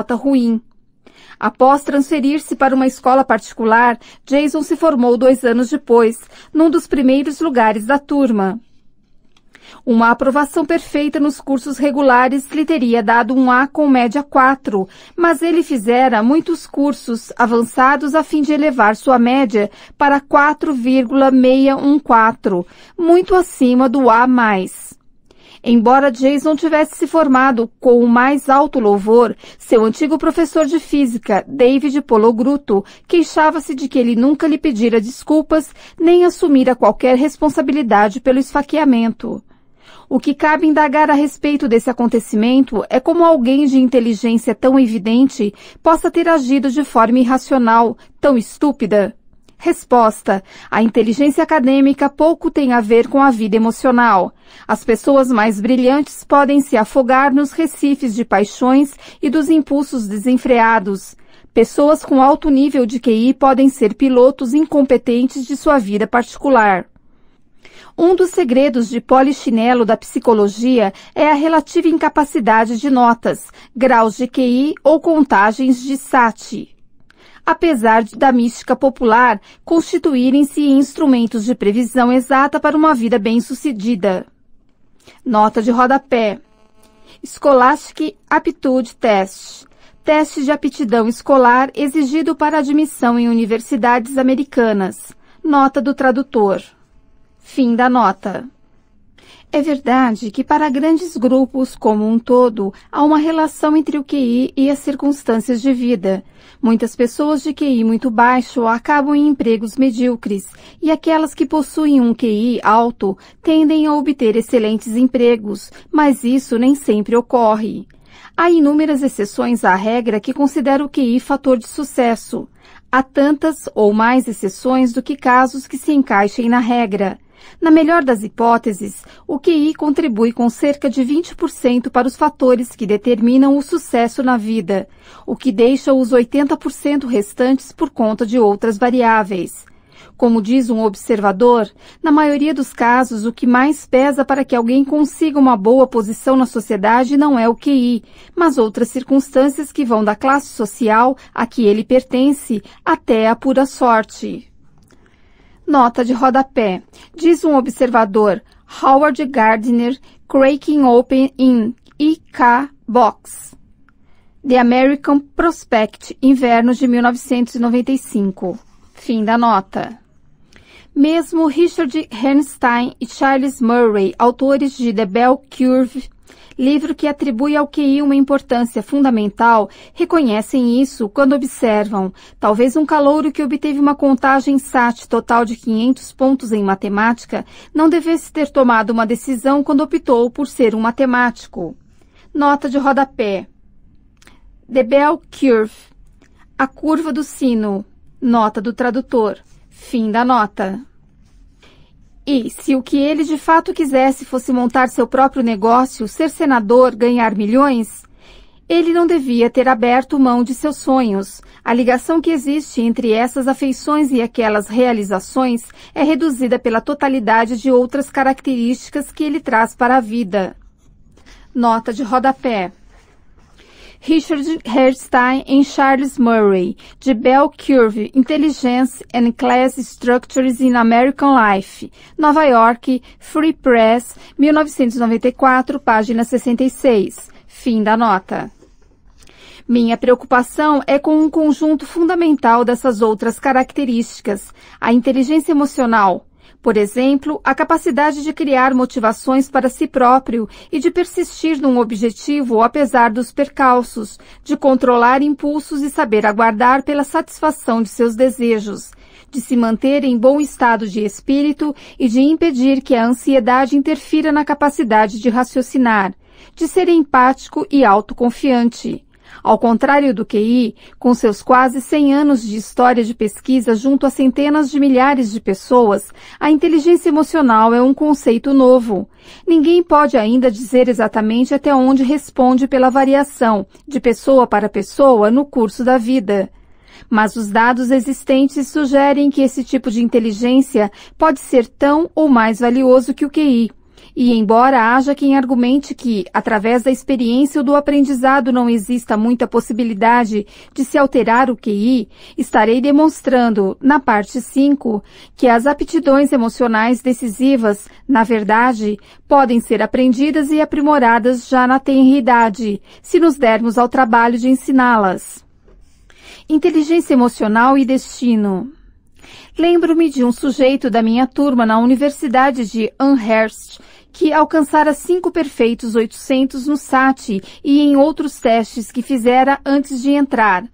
nota ruim. Após transferir-se para uma escola particular, Jason se formou dois anos depois, num dos primeiros lugares da turma. Uma aprovação perfeita nos cursos regulares lhe teria dado um A com média 4, mas ele fizera muitos cursos avançados a fim de elevar sua média para 4,614, muito acima do A+. Embora Jason tivesse se formado com o mais alto louvor, seu antigo professor de física, David Pologruto, queixava-se de que ele nunca lhe pedira desculpas nem assumira qualquer responsabilidade pelo esfaqueamento. O que cabe indagar a respeito desse acontecimento é como alguém de inteligência tão evidente possa ter agido de forma irracional, tão estúpida. Resposta: A inteligência acadêmica pouco tem a ver com a vida emocional. As pessoas mais brilhantes podem se afogar nos recifes de paixões e dos impulsos desenfreados. Pessoas com alto nível de QI podem ser pilotos incompetentes de sua vida particular. Um dos segredos de polichinelo da psicologia é a relativa incapacidade de notas, graus de QI ou contagens de SAT apesar da mística popular constituírem-se instrumentos de previsão exata para uma vida bem-sucedida. Nota de rodapé. Scholastic Aptitude Test. Teste de aptidão escolar exigido para admissão em universidades americanas. Nota do tradutor. Fim da nota. É verdade que para grandes grupos como um todo há uma relação entre o QI e as circunstâncias de vida. Muitas pessoas de QI muito baixo acabam em empregos medíocres e aquelas que possuem um QI alto tendem a obter excelentes empregos, mas isso nem sempre ocorre. Há inúmeras exceções à regra que consideram o QI fator de sucesso. Há tantas ou mais exceções do que casos que se encaixem na regra. Na melhor das hipóteses, o QI contribui com cerca de 20% para os fatores que determinam o sucesso na vida, o que deixa os 80% restantes por conta de outras variáveis. Como diz um observador, na maioria dos casos, o que mais pesa para que alguém consiga uma boa posição na sociedade não é o QI, mas outras circunstâncias que vão da classe social a que ele pertence até a pura sorte. Nota de rodapé. Diz um observador, Howard Gardner, Cracking Open in IK Box. The American Prospect, inverno de 1995. Fim da nota. Mesmo Richard Bernstein e Charles Murray, autores de The Bell Curve, livro que atribui ao QI uma importância fundamental, reconhecem isso quando observam, talvez um calouro que obteve uma contagem SAT total de 500 pontos em matemática não devesse ter tomado uma decisão quando optou por ser um matemático. Nota de rodapé. The Bell Curve. A curva do sino. Nota do tradutor. Fim da nota. E, se o que ele de fato quisesse fosse montar seu próprio negócio, ser senador, ganhar milhões, ele não devia ter aberto mão de seus sonhos. A ligação que existe entre essas afeições e aquelas realizações é reduzida pela totalidade de outras características que ele traz para a vida. Nota de rodapé. Richard Herstein e Charles Murray, de Bell Curve, Intelligence and Class Structures in American Life, Nova York, Free Press, 1994, página 66. Fim da nota. Minha preocupação é com um conjunto fundamental dessas outras características, a inteligência emocional, por exemplo, a capacidade de criar motivações para si próprio e de persistir num objetivo apesar dos percalços, de controlar impulsos e saber aguardar pela satisfação de seus desejos, de se manter em bom estado de espírito e de impedir que a ansiedade interfira na capacidade de raciocinar, de ser empático e autoconfiante ao contrário do QI, com seus quase 100 anos de história de pesquisa junto a centenas de milhares de pessoas, a inteligência emocional é um conceito novo. Ninguém pode ainda dizer exatamente até onde responde pela variação, de pessoa para pessoa, no curso da vida. Mas os dados existentes sugerem que esse tipo de inteligência pode ser tão ou mais valioso que o QI. E embora haja quem argumente que, através da experiência ou do aprendizado, não exista muita possibilidade de se alterar o QI, estarei demonstrando, na parte 5, que as aptidões emocionais decisivas, na verdade, podem ser aprendidas e aprimoradas já na tenridade, se nos dermos ao trabalho de ensiná-las. Inteligência emocional e destino. Lembro-me de um sujeito da minha turma na Universidade de Amherst que alcançara cinco perfeitos 800 no SAT e em outros testes que fizera antes de entrar.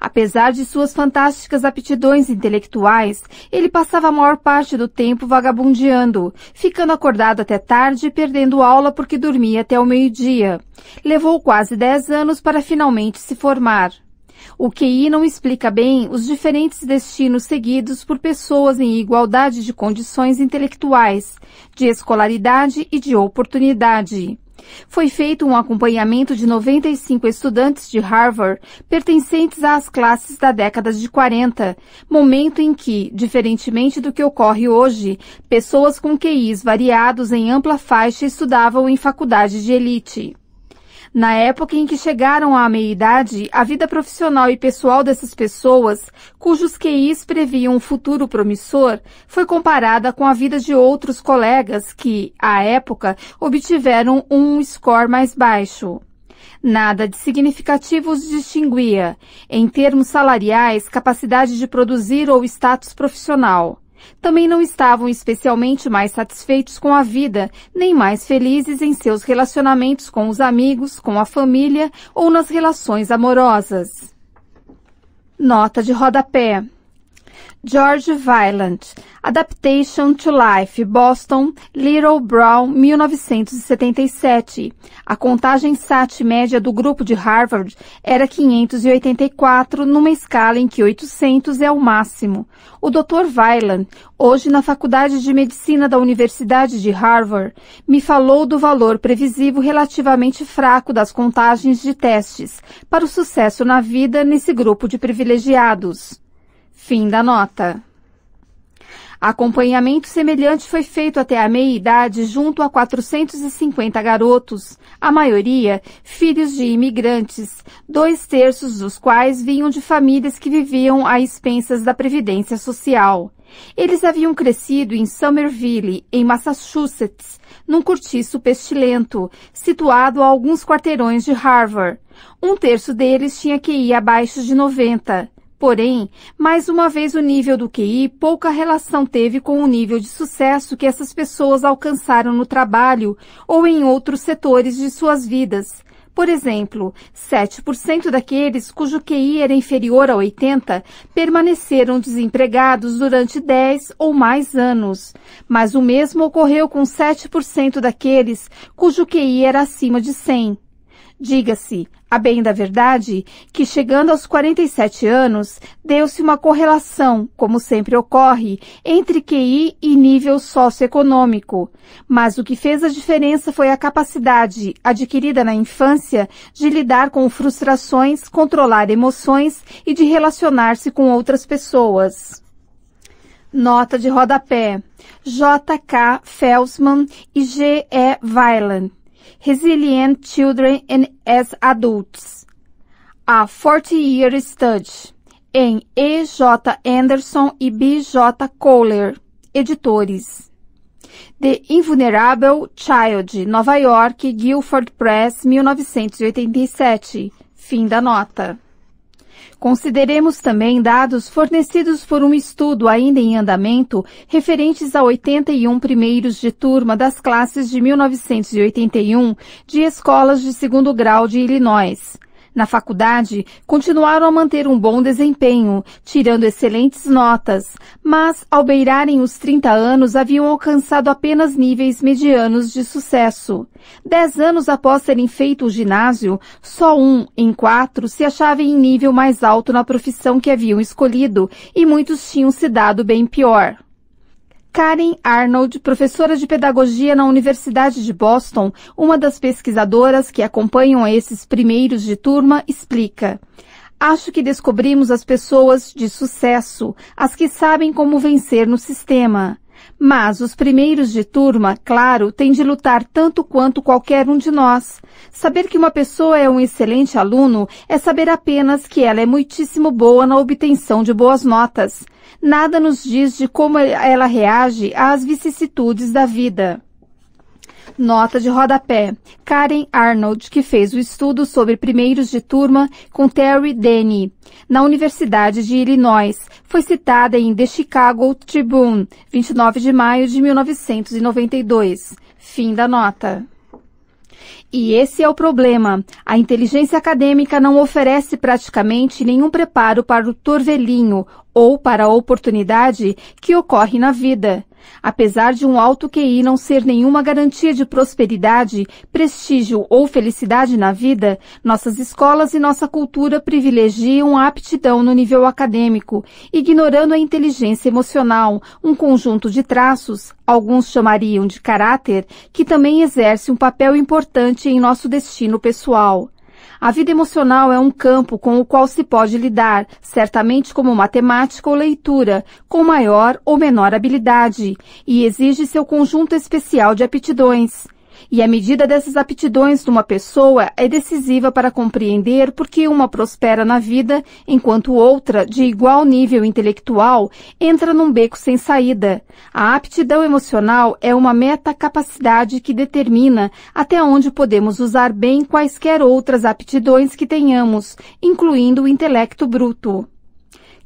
Apesar de suas fantásticas aptidões intelectuais, ele passava a maior parte do tempo vagabundeando, ficando acordado até tarde e perdendo aula porque dormia até o meio-dia. Levou quase dez anos para finalmente se formar. O QI não explica bem os diferentes destinos seguidos por pessoas em igualdade de condições intelectuais, de escolaridade e de oportunidade. Foi feito um acompanhamento de 95 estudantes de Harvard pertencentes às classes da década de 40, momento em que, diferentemente do que ocorre hoje, pessoas com QIs variados em ampla faixa estudavam em faculdade de elite. Na época em que chegaram à meia-idade, a vida profissional e pessoal dessas pessoas, cujos QIs previam um futuro promissor, foi comparada com a vida de outros colegas que, à época, obtiveram um score mais baixo. Nada de significativo os distinguia, em termos salariais, capacidade de produzir ou status profissional. Também não estavam especialmente mais satisfeitos com a vida, nem mais felizes em seus relacionamentos com os amigos, com a família ou nas relações amorosas. Nota de rodapé. George Violent, Adaptation to Life, Boston, Little Brown, 1977. A contagem SAT média do grupo de Harvard era 584, numa escala em que 800 é o máximo. O Dr. Violent, hoje na Faculdade de Medicina da Universidade de Harvard, me falou do valor previsivo relativamente fraco das contagens de testes para o sucesso na vida nesse grupo de privilegiados. Fim da nota. Acompanhamento semelhante foi feito até a meia-idade junto a 450 garotos, a maioria filhos de imigrantes, dois terços dos quais vinham de famílias que viviam a expensas da Previdência Social. Eles haviam crescido em Somerville, em Massachusetts, num cortiço pestilento, situado a alguns quarteirões de Harvard. Um terço deles tinha que ir abaixo de 90. Porém, mais uma vez o nível do QI pouca relação teve com o nível de sucesso que essas pessoas alcançaram no trabalho ou em outros setores de suas vidas. Por exemplo, 7% daqueles cujo QI era inferior a 80 permaneceram desempregados durante 10 ou mais anos. Mas o mesmo ocorreu com 7% daqueles cujo QI era acima de 100. Diga-se, a bem da verdade, que chegando aos 47 anos, deu-se uma correlação, como sempre ocorre, entre QI e nível socioeconômico. Mas o que fez a diferença foi a capacidade, adquirida na infância, de lidar com frustrações, controlar emoções e de relacionar-se com outras pessoas. Nota de rodapé. J.K. Felsman e G.E. Weiland. Resilient Children and as Adults. A 40-Year Study, em E.J. Anderson e B.J. Kohler, editores. The Invulnerable Child, Nova York, Guilford Press, 1987. Fim da nota. Consideremos também dados fornecidos por um estudo ainda em andamento referentes a 81 primeiros de turma das classes de 1981 de escolas de segundo grau de Illinois. Na faculdade, continuaram a manter um bom desempenho, tirando excelentes notas, mas, ao beirarem os 30 anos, haviam alcançado apenas níveis medianos de sucesso. Dez anos após terem feito o ginásio, só um em quatro se achava em nível mais alto na profissão que haviam escolhido, e muitos tinham se dado bem pior. Karen Arnold, professora de pedagogia na Universidade de Boston, uma das pesquisadoras que acompanham esses primeiros de turma, explica. Acho que descobrimos as pessoas de sucesso, as que sabem como vencer no sistema. Mas os primeiros de turma, claro, têm de lutar tanto quanto qualquer um de nós. Saber que uma pessoa é um excelente aluno é saber apenas que ela é muitíssimo boa na obtenção de boas notas. Nada nos diz de como ela reage às vicissitudes da vida. Nota de rodapé. Karen Arnold, que fez o estudo sobre primeiros de turma com Terry Denny, na Universidade de Illinois. Foi citada em The Chicago Tribune, 29 de maio de 1992. Fim da nota. E esse é o problema. A inteligência acadêmica não oferece praticamente nenhum preparo para o torvelinho ou para a oportunidade que ocorre na vida. Apesar de um alto QI não ser nenhuma garantia de prosperidade, prestígio ou felicidade na vida, nossas escolas e nossa cultura privilegiam a aptidão no nível acadêmico, ignorando a inteligência emocional, um conjunto de traços, alguns chamariam de caráter, que também exerce um papel importante em nosso destino pessoal. A vida emocional é um campo com o qual se pode lidar, certamente como matemática ou leitura, com maior ou menor habilidade, e exige seu conjunto especial de aptidões. E a medida dessas aptidões de uma pessoa é decisiva para compreender por que uma prospera na vida, enquanto outra, de igual nível intelectual, entra num beco sem saída. A aptidão emocional é uma metacapacidade que determina até onde podemos usar bem quaisquer outras aptidões que tenhamos, incluindo o intelecto bruto.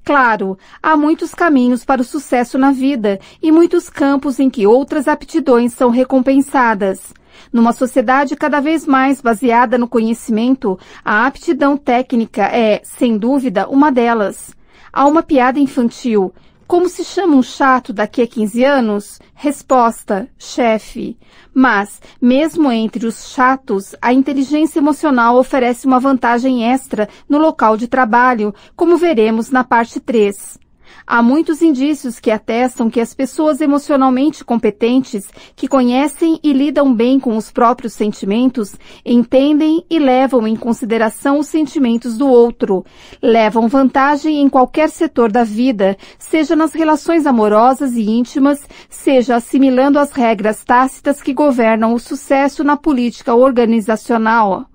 Claro, há muitos caminhos para o sucesso na vida e muitos campos em que outras aptidões são recompensadas. Numa sociedade cada vez mais baseada no conhecimento, a aptidão técnica é, sem dúvida, uma delas. Há uma piada infantil. Como se chama um chato daqui a 15 anos? Resposta: chefe. Mas, mesmo entre os chatos, a inteligência emocional oferece uma vantagem extra no local de trabalho, como veremos na parte 3. Há muitos indícios que atestam que as pessoas emocionalmente competentes, que conhecem e lidam bem com os próprios sentimentos, entendem e levam em consideração os sentimentos do outro, levam vantagem em qualquer setor da vida, seja nas relações amorosas e íntimas, seja assimilando as regras tácitas que governam o sucesso na política organizacional.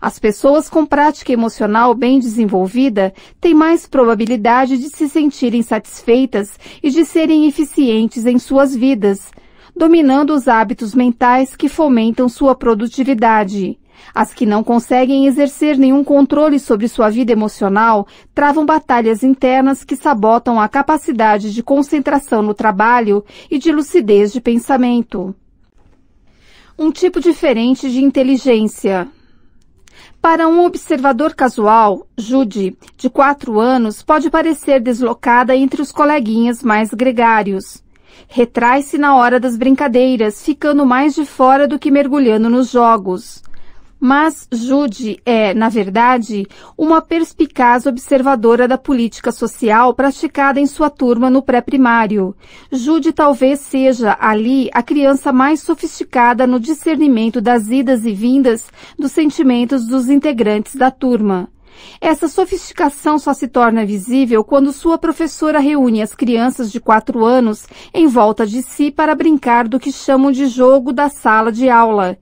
As pessoas com prática emocional bem desenvolvida têm mais probabilidade de se sentirem satisfeitas e de serem eficientes em suas vidas, dominando os hábitos mentais que fomentam sua produtividade. As que não conseguem exercer nenhum controle sobre sua vida emocional travam batalhas internas que sabotam a capacidade de concentração no trabalho e de lucidez de pensamento. Um tipo diferente de inteligência. Para um observador casual, Judy, de quatro anos, pode parecer deslocada entre os coleguinhas mais gregários. Retrai-se na hora das brincadeiras, ficando mais de fora do que mergulhando nos jogos. Mas Jude é, na verdade, uma perspicaz observadora da política social praticada em sua turma no pré-primário. Jude talvez seja, ali, a criança mais sofisticada no discernimento das idas e vindas dos sentimentos dos integrantes da turma. Essa sofisticação só se torna visível quando sua professora reúne as crianças de quatro anos em volta de si para brincar do que chamam de jogo da sala de aula.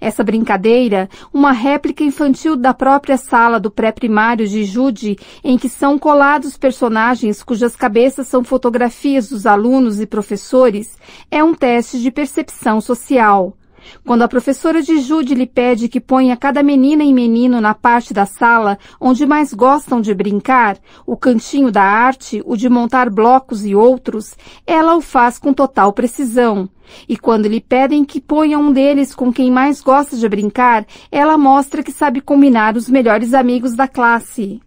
Essa brincadeira, uma réplica infantil da própria sala do pré-primário de Jude, em que são colados personagens cujas cabeças são fotografias dos alunos e professores, é um teste de percepção social. Quando a professora de Jude lhe pede que ponha cada menina e menino na parte da sala onde mais gostam de brincar, o cantinho da arte, o de montar blocos e outros, ela o faz com total precisão. E quando lhe pedem que ponha um deles com quem mais gosta de brincar, ela mostra que sabe combinar os melhores amigos da classe.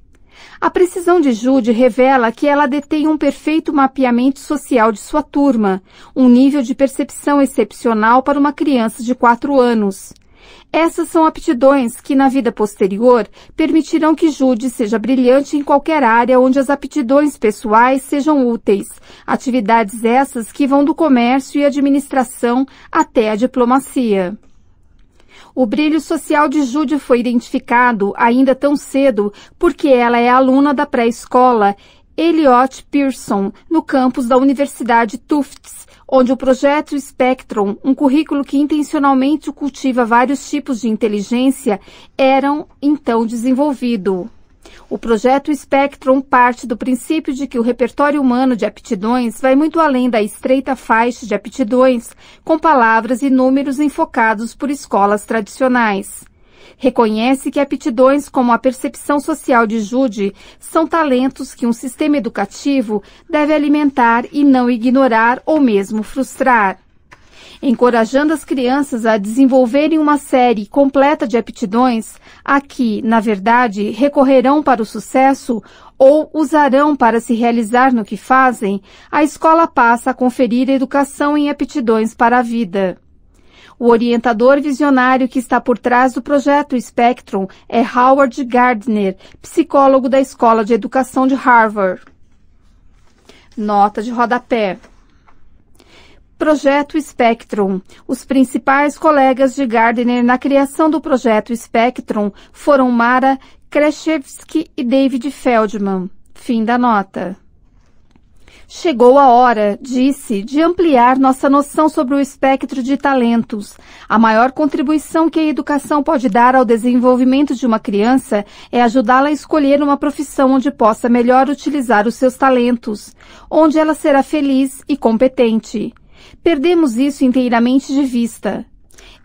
A precisão de Jude revela que ela detém um perfeito mapeamento social de sua turma, um nível de percepção excepcional para uma criança de quatro anos. Essas são aptidões que, na vida posterior, permitirão que Jude seja brilhante em qualquer área onde as aptidões pessoais sejam úteis. Atividades essas que vão do comércio e administração até a diplomacia. O brilho social de Jude foi identificado ainda tão cedo porque ela é aluna da pré-escola Elliot Pearson, no campus da Universidade Tufts, onde o projeto Spectrum, um currículo que intencionalmente cultiva vários tipos de inteligência, eram então desenvolvido. O projeto Spectrum parte do princípio de que o repertório humano de aptidões vai muito além da estreita faixa de aptidões, com palavras e números enfocados por escolas tradicionais. Reconhece que aptidões como a percepção social de Jude são talentos que um sistema educativo deve alimentar e não ignorar ou mesmo frustrar encorajando as crianças a desenvolverem uma série completa de aptidões a que, na verdade, recorrerão para o sucesso ou usarão para se realizar no que fazem, a escola passa a conferir educação em aptidões para a vida. O orientador visionário que está por trás do projeto Spectrum é Howard Gardner, psicólogo da Escola de Educação de Harvard. Nota de rodapé. Projeto Spectrum. Os principais colegas de Gardner na criação do projeto Spectrum foram Mara Kreshevsky e David Feldman. Fim da nota. Chegou a hora, disse, de ampliar nossa noção sobre o espectro de talentos. A maior contribuição que a educação pode dar ao desenvolvimento de uma criança é ajudá-la a escolher uma profissão onde possa melhor utilizar os seus talentos, onde ela será feliz e competente. Perdemos isso inteiramente de vista.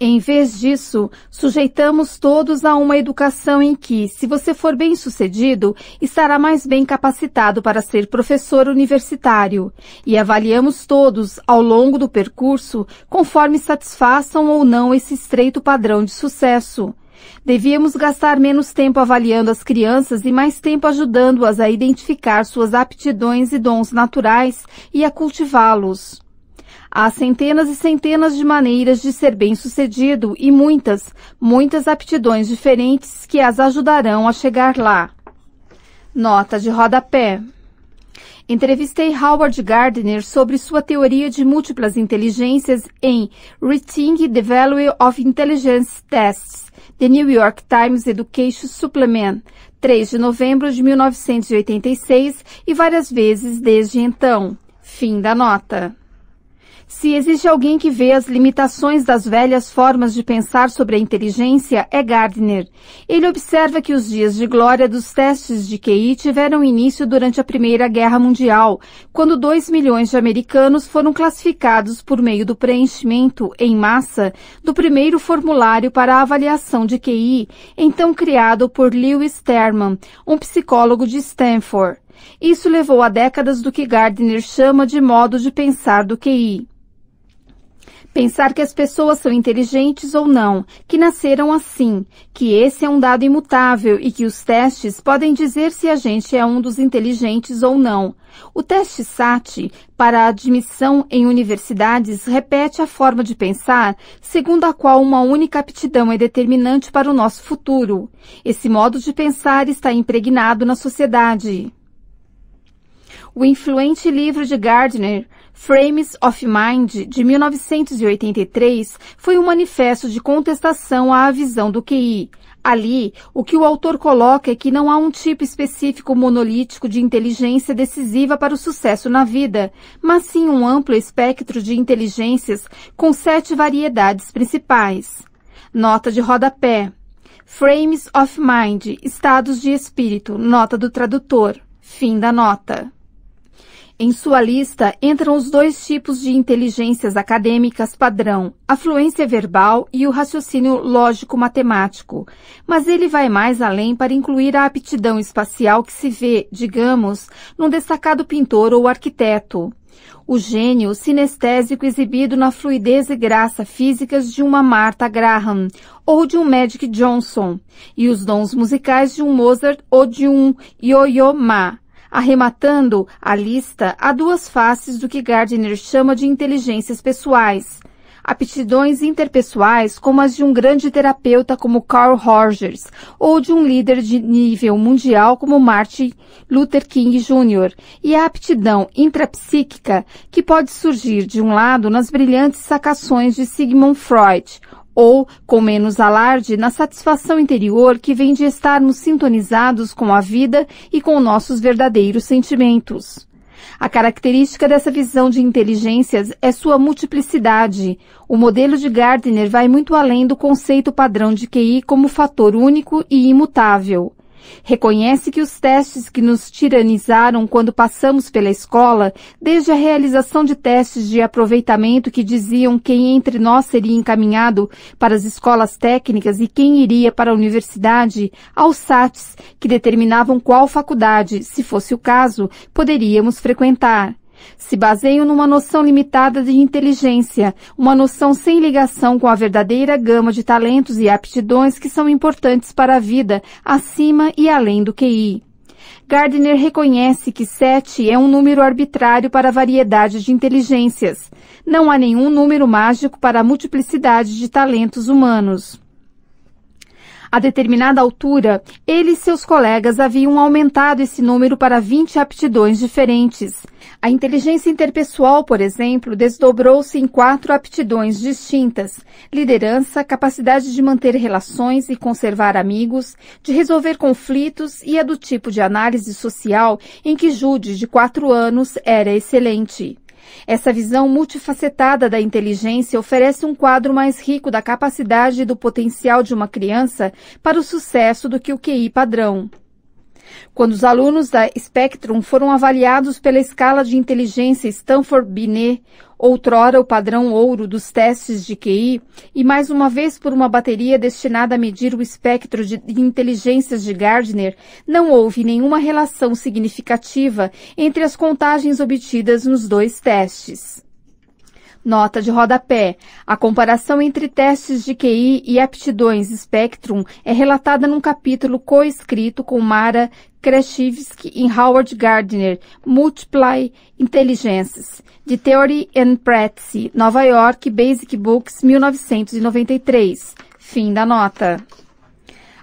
Em vez disso, sujeitamos todos a uma educação em que, se você for bem sucedido, estará mais bem capacitado para ser professor universitário, e avaliamos todos, ao longo do percurso, conforme satisfaçam ou não esse estreito padrão de sucesso. Devíamos gastar menos tempo avaliando as crianças e mais tempo ajudando-as a identificar suas aptidões e dons naturais e a cultivá-los. Há centenas e centenas de maneiras de ser bem-sucedido e muitas, muitas aptidões diferentes que as ajudarão a chegar lá. Nota de rodapé. Entrevistei Howard Gardner sobre sua teoria de múltiplas inteligências em Rethink the Value of Intelligence Tests, The New York Times Education Supplement, 3 de novembro de 1986 e várias vezes desde então. Fim da nota. Se existe alguém que vê as limitações das velhas formas de pensar sobre a inteligência, é Gardner. Ele observa que os dias de glória dos testes de QI tiveram início durante a Primeira Guerra Mundial, quando dois milhões de americanos foram classificados por meio do preenchimento, em massa, do primeiro formulário para a avaliação de QI, então criado por Lewis Terman, um psicólogo de Stanford. Isso levou a décadas do que Gardner chama de modo de pensar do QI. Pensar que as pessoas são inteligentes ou não, que nasceram assim, que esse é um dado imutável e que os testes podem dizer se a gente é um dos inteligentes ou não. O teste SAT para a admissão em universidades repete a forma de pensar segundo a qual uma única aptidão é determinante para o nosso futuro. Esse modo de pensar está impregnado na sociedade. O influente livro de Gardner Frames of Mind, de 1983, foi um manifesto de contestação à visão do QI. Ali, o que o autor coloca é que não há um tipo específico monolítico de inteligência decisiva para o sucesso na vida, mas sim um amplo espectro de inteligências com sete variedades principais. Nota de rodapé. Frames of Mind, estados de espírito, nota do tradutor. Fim da nota. Em sua lista entram os dois tipos de inteligências acadêmicas padrão, a fluência verbal e o raciocínio lógico-matemático, mas ele vai mais além para incluir a aptidão espacial que se vê, digamos, num destacado pintor ou arquiteto. O gênio sinestésico exibido na fluidez e graça físicas de uma Martha Graham ou de um Magic Johnson, e os dons musicais de um Mozart ou de um Yo-Yo Ma arrematando a lista a duas faces do que Gardner chama de inteligências pessoais. Aptidões interpessoais como as de um grande terapeuta como Carl Rogers ou de um líder de nível mundial como Martin Luther King Jr. e a aptidão intrapsíquica que pode surgir de um lado nas brilhantes sacações de Sigmund Freud ou, com menos alarde, na satisfação interior que vem de estarmos sintonizados com a vida e com nossos verdadeiros sentimentos. A característica dessa visão de inteligências é sua multiplicidade. O modelo de Gardner vai muito além do conceito padrão de QI como fator único e imutável. Reconhece que os testes que nos tiranizaram quando passamos pela escola, desde a realização de testes de aproveitamento que diziam quem entre nós seria encaminhado para as escolas técnicas e quem iria para a universidade, aos SATs, que determinavam qual faculdade, se fosse o caso, poderíamos frequentar se baseiam numa noção limitada de inteligência, uma noção sem ligação com a verdadeira gama de talentos e aptidões que são importantes para a vida, acima e além do QI. Gardner reconhece que 7 é um número arbitrário para a variedade de inteligências. Não há nenhum número mágico para a multiplicidade de talentos humanos. A determinada altura, ele e seus colegas haviam aumentado esse número para 20 aptidões diferentes. A inteligência interpessoal, por exemplo, desdobrou-se em quatro aptidões distintas: liderança, capacidade de manter relações e conservar amigos, de resolver conflitos e a do tipo de análise social em que Jude, de quatro anos, era excelente. Essa visão multifacetada da inteligência oferece um quadro mais rico da capacidade e do potencial de uma criança para o sucesso do que o QI padrão. Quando os alunos da Spectrum foram avaliados pela escala de inteligência Stanford-Binet, outrora o padrão ouro dos testes de QI, e mais uma vez por uma bateria destinada a medir o espectro de inteligências de Gardner, não houve nenhuma relação significativa entre as contagens obtidas nos dois testes. Nota de rodapé. A comparação entre testes de QI e aptidões Spectrum é relatada num capítulo co-escrito com Mara Krashivsky e Howard Gardner, Multiply Intelligences, de Theory and Practice, Nova York, Basic Books, 1993. Fim da nota.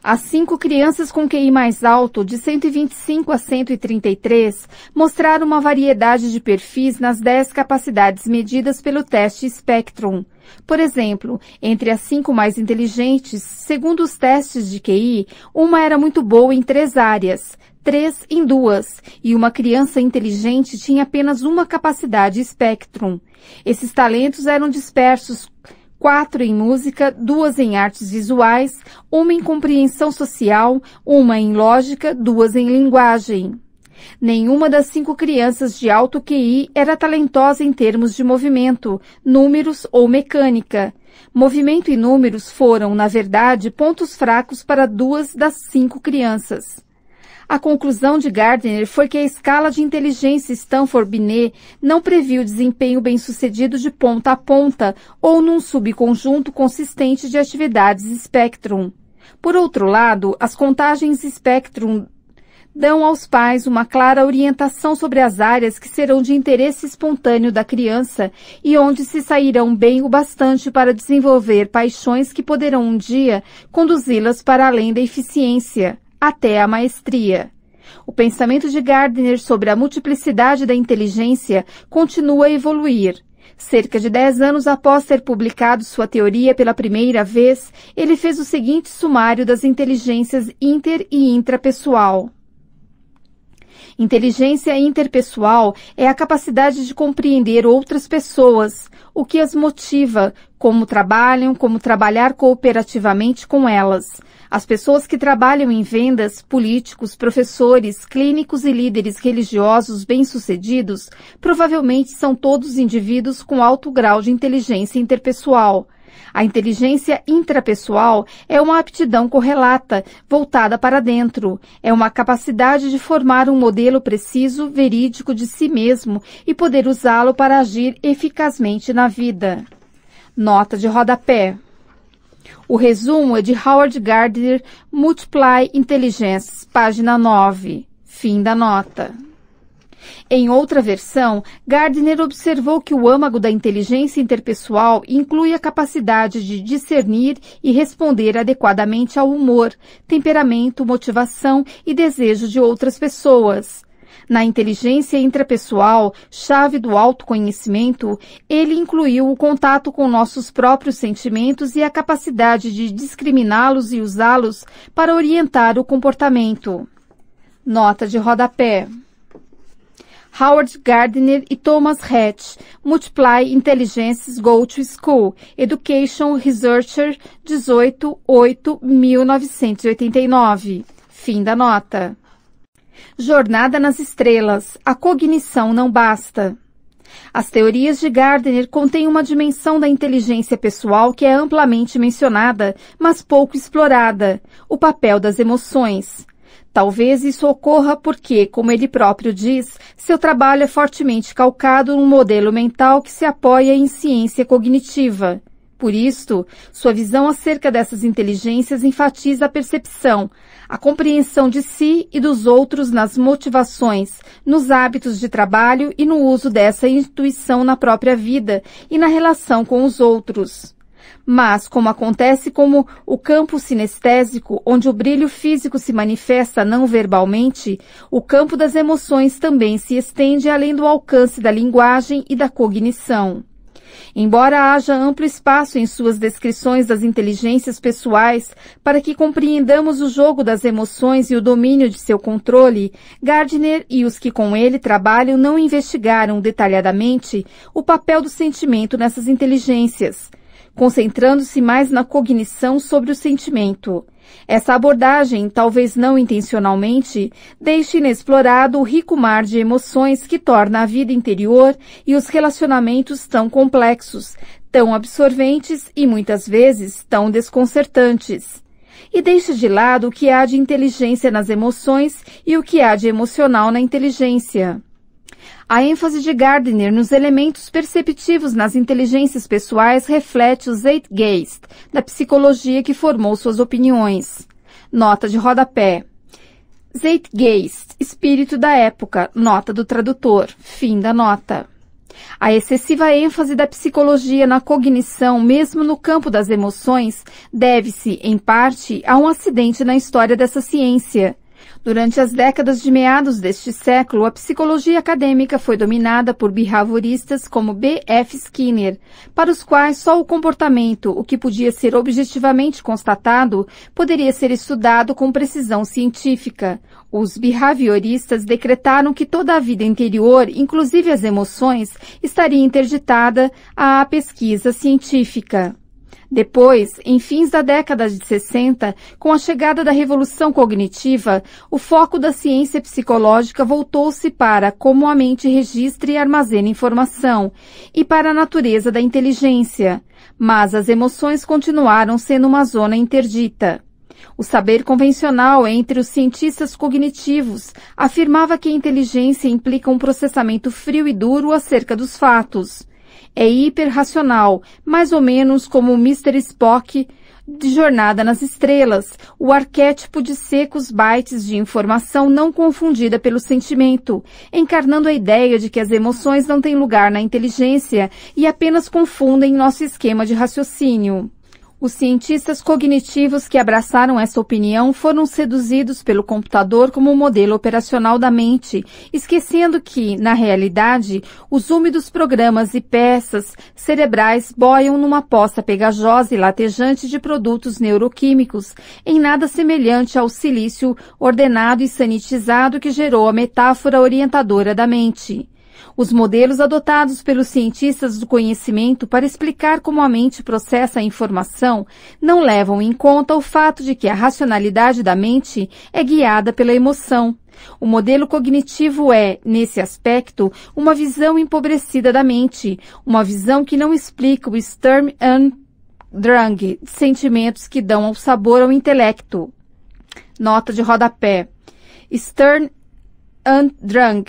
As cinco crianças com QI mais alto, de 125 a 133, mostraram uma variedade de perfis nas 10 capacidades medidas pelo teste Spectrum. Por exemplo, entre as cinco mais inteligentes, segundo os testes de QI, uma era muito boa em três áreas, três em duas, e uma criança inteligente tinha apenas uma capacidade Spectrum. Esses talentos eram dispersos quatro em música, duas em artes visuais, uma em compreensão social, uma em lógica, duas em linguagem. Nenhuma das cinco crianças de alto QI era talentosa em termos de movimento, números ou mecânica. Movimento e números foram, na verdade, pontos fracos para duas das cinco crianças. A conclusão de Gardner foi que a escala de inteligência Stanford-Binet não previu desempenho bem-sucedido de ponta a ponta ou num subconjunto consistente de atividades Spectrum. Por outro lado, as contagens Spectrum dão aos pais uma clara orientação sobre as áreas que serão de interesse espontâneo da criança e onde se sairão bem o bastante para desenvolver paixões que poderão um dia conduzi-las para além da eficiência até a maestria. O pensamento de Gardner sobre a multiplicidade da inteligência continua a evoluir. Cerca de dez anos após ter publicado sua teoria pela primeira vez, ele fez o seguinte sumário das inteligências inter e intrapessoal. Inteligência interpessoal é a capacidade de compreender outras pessoas, o que as motiva, como trabalham, como trabalhar cooperativamente com elas. As pessoas que trabalham em vendas, políticos, professores, clínicos e líderes religiosos bem-sucedidos provavelmente são todos indivíduos com alto grau de inteligência interpessoal. A inteligência intrapessoal é uma aptidão correlata, voltada para dentro. É uma capacidade de formar um modelo preciso, verídico de si mesmo e poder usá-lo para agir eficazmente na vida. Nota de rodapé. O resumo é de Howard Gardner, Multiply Intelligence, página 9. Fim da nota. Em outra versão, Gardner observou que o âmago da inteligência interpessoal inclui a capacidade de discernir e responder adequadamente ao humor, temperamento, motivação e desejo de outras pessoas. Na inteligência intrapessoal, chave do autoconhecimento, ele incluiu o contato com nossos próprios sentimentos e a capacidade de discriminá-los e usá-los para orientar o comportamento. Nota de rodapé. Howard Gardner e Thomas Hatch, Multiply Intelligences Go to School, Education Researcher 18-8-1989. Fim da nota. Jornada nas Estrelas. A cognição não basta. As teorias de Gardner contêm uma dimensão da inteligência pessoal que é amplamente mencionada, mas pouco explorada: o papel das emoções. Talvez isso ocorra porque, como ele próprio diz, seu trabalho é fortemente calcado num modelo mental que se apoia em ciência cognitiva. Por isto, sua visão acerca dessas inteligências enfatiza a percepção, a compreensão de si e dos outros nas motivações, nos hábitos de trabalho e no uso dessa intuição na própria vida e na relação com os outros. Mas, como acontece como o campo sinestésico, onde o brilho físico se manifesta não verbalmente, o campo das emoções também se estende além do alcance da linguagem e da cognição. Embora haja amplo espaço em suas descrições das inteligências pessoais para que compreendamos o jogo das emoções e o domínio de seu controle, Gardner e os que com ele trabalham não investigaram detalhadamente o papel do sentimento nessas inteligências, concentrando-se mais na cognição sobre o sentimento. Essa abordagem, talvez não intencionalmente, deixa inexplorado o rico mar de emoções que torna a vida interior e os relacionamentos tão complexos, tão absorventes e muitas vezes tão desconcertantes. E deixa de lado o que há de inteligência nas emoções e o que há de emocional na inteligência. A ênfase de Gardner nos elementos perceptivos nas inteligências pessoais reflete o Zeitgeist da psicologia que formou suas opiniões. Nota de rodapé. Zeitgeist, espírito da época, nota do tradutor, fim da nota. A excessiva ênfase da psicologia na cognição, mesmo no campo das emoções, deve-se, em parte, a um acidente na história dessa ciência. Durante as décadas de meados deste século, a psicologia acadêmica foi dominada por behavioristas como B. F. Skinner, para os quais só o comportamento, o que podia ser objetivamente constatado, poderia ser estudado com precisão científica. Os behavioristas decretaram que toda a vida interior, inclusive as emoções, estaria interditada à pesquisa científica. Depois, em fins da década de 60, com a chegada da revolução cognitiva, o foco da ciência psicológica voltou-se para como a mente registra e armazena informação e para a natureza da inteligência. Mas as emoções continuaram sendo uma zona interdita. O saber convencional entre os cientistas cognitivos afirmava que a inteligência implica um processamento frio e duro acerca dos fatos é hiperracional, mais ou menos como o Mr. Spock de Jornada nas Estrelas, o arquétipo de secos bytes de informação não confundida pelo sentimento, encarnando a ideia de que as emoções não têm lugar na inteligência e apenas confundem nosso esquema de raciocínio. Os cientistas cognitivos que abraçaram essa opinião foram seduzidos pelo computador como modelo operacional da mente, esquecendo que, na realidade, os úmidos programas e peças cerebrais boiam numa poça pegajosa e latejante de produtos neuroquímicos, em nada semelhante ao silício ordenado e sanitizado que gerou a metáfora orientadora da mente. Os modelos adotados pelos cientistas do conhecimento para explicar como a mente processa a informação não levam em conta o fato de que a racionalidade da mente é guiada pela emoção. O modelo cognitivo é, nesse aspecto, uma visão empobrecida da mente, uma visão que não explica o Sturm und Drang, sentimentos que dão sabor ao intelecto. Nota de rodapé. Stern und Drang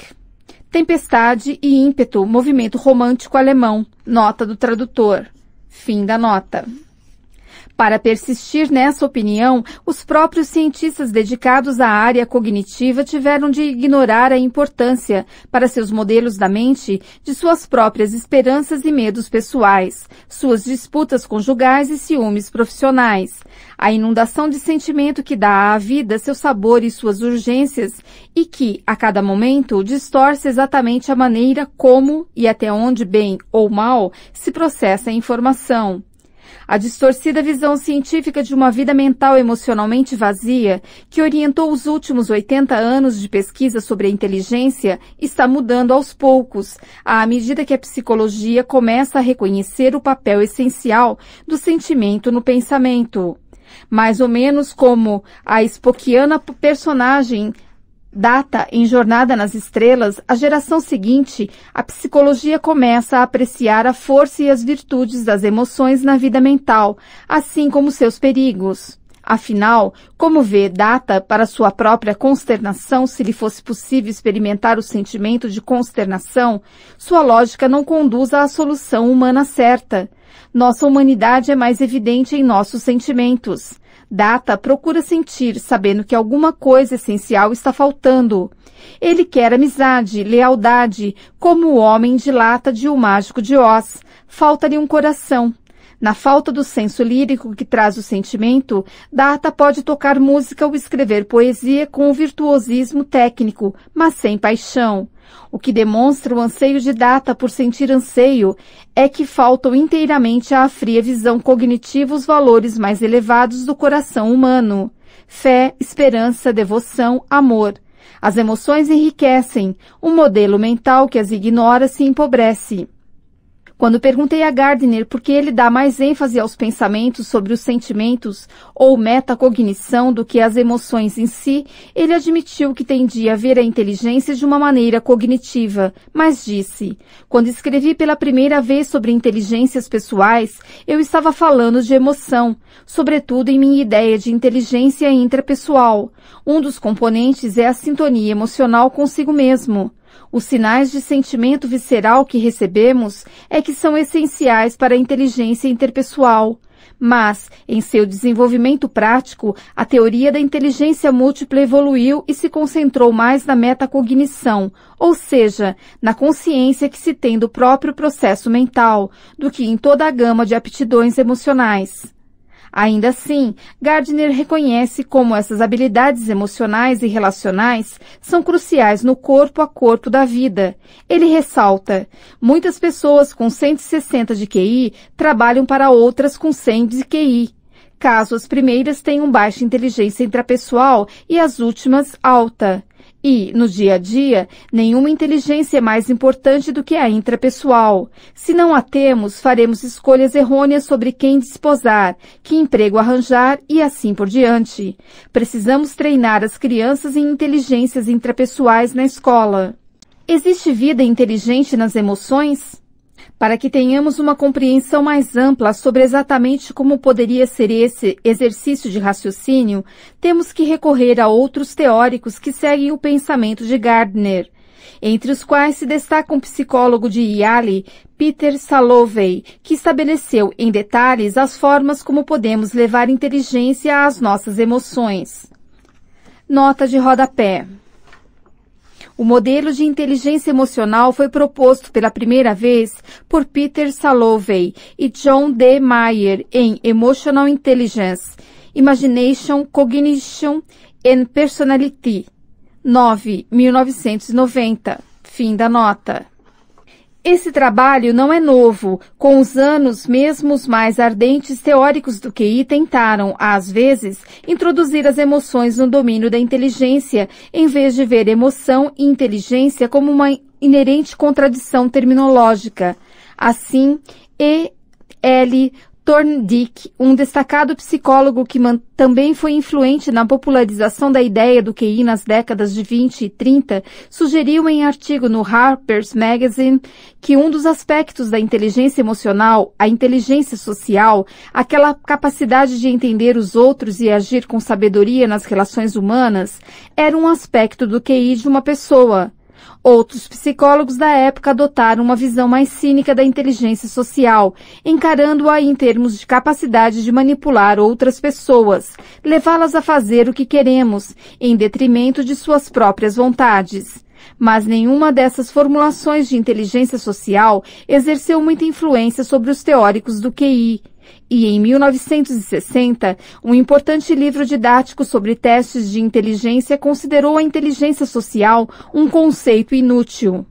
Tempestade e ímpeto, movimento romântico alemão. Nota do tradutor. Fim da nota. Para persistir nessa opinião, os próprios cientistas dedicados à área cognitiva tiveram de ignorar a importância, para seus modelos da mente, de suas próprias esperanças e medos pessoais, suas disputas conjugais e ciúmes profissionais, a inundação de sentimento que dá à vida seu sabor e suas urgências e que, a cada momento, distorce exatamente a maneira como e até onde bem ou mal se processa a informação. A distorcida visão científica de uma vida mental emocionalmente vazia, que orientou os últimos 80 anos de pesquisa sobre a inteligência, está mudando aos poucos, à medida que a psicologia começa a reconhecer o papel essencial do sentimento no pensamento. Mais ou menos como a Spockiana personagem data em Jornada nas Estrelas, a geração seguinte, a psicologia começa a apreciar a força e as virtudes das emoções na vida mental, assim como seus perigos. Afinal, como vê data para sua própria consternação, se lhe fosse possível experimentar o sentimento de consternação, sua lógica não conduz à solução humana certa. Nossa humanidade é mais evidente em nossos sentimentos. Data procura sentir, sabendo que alguma coisa essencial está faltando. Ele quer amizade, lealdade, como o homem dilata de O Mágico de Oz. Falta-lhe um coração. Na falta do senso lírico que traz o sentimento, Data pode tocar música ou escrever poesia com o virtuosismo técnico, mas sem paixão. O que demonstra o anseio de Data por sentir anseio é que faltam inteiramente à fria visão cognitiva os valores mais elevados do coração humano: fé, esperança, devoção, amor. As emoções enriquecem, um modelo mental que as ignora se empobrece. Quando perguntei a Gardner por que ele dá mais ênfase aos pensamentos sobre os sentimentos ou metacognição do que às emoções em si, ele admitiu que tendia a ver a inteligência de uma maneira cognitiva, mas disse: Quando escrevi pela primeira vez sobre inteligências pessoais, eu estava falando de emoção, sobretudo em minha ideia de inteligência intrapessoal. Um dos componentes é a sintonia emocional consigo mesmo. Os sinais de sentimento visceral que recebemos é que são essenciais para a inteligência interpessoal. Mas, em seu desenvolvimento prático, a teoria da inteligência múltipla evoluiu e se concentrou mais na metacognição, ou seja, na consciência que se tem do próprio processo mental, do que em toda a gama de aptidões emocionais. Ainda assim, Gardner reconhece como essas habilidades emocionais e relacionais são cruciais no corpo a corpo da vida. Ele ressalta: muitas pessoas com 160 de QI trabalham para outras com 100 de QI. Caso as primeiras tenham baixa inteligência intrapessoal e as últimas alta. E, no dia a dia, nenhuma inteligência é mais importante do que a intrapessoal. Se não a temos, faremos escolhas errôneas sobre quem desposar, que emprego arranjar e assim por diante. Precisamos treinar as crianças em inteligências intrapessoais na escola. Existe vida inteligente nas emoções? Para que tenhamos uma compreensão mais ampla sobre exatamente como poderia ser esse exercício de raciocínio, temos que recorrer a outros teóricos que seguem o pensamento de Gardner, entre os quais se destaca um psicólogo de Yale, Peter Salovey, que estabeleceu em detalhes as formas como podemos levar inteligência às nossas emoções. Nota de rodapé. O modelo de inteligência emocional foi proposto pela primeira vez por Peter Salovey e John D. Meyer em Emotional Intelligence, Imagination, Cognition and Personality, 9, 1990. Fim da nota. Esse trabalho não é novo. Com os anos, mesmo os mais ardentes teóricos do QI tentaram, às vezes, introduzir as emoções no domínio da inteligência, em vez de ver emoção e inteligência como uma inerente contradição terminológica. Assim, E. L. Thorndike, um destacado psicólogo que também foi influente na popularização da ideia do QI nas décadas de 20 e 30, sugeriu em artigo no Harper's Magazine que um dos aspectos da inteligência emocional, a inteligência social, aquela capacidade de entender os outros e agir com sabedoria nas relações humanas, era um aspecto do QI de uma pessoa. Outros psicólogos da época adotaram uma visão mais cínica da inteligência social, encarando-a em termos de capacidade de manipular outras pessoas, levá-las a fazer o que queremos, em detrimento de suas próprias vontades. Mas nenhuma dessas formulações de inteligência social exerceu muita influência sobre os teóricos do QI. E em 1960, um importante livro didático sobre testes de inteligência considerou a inteligência social um conceito inútil.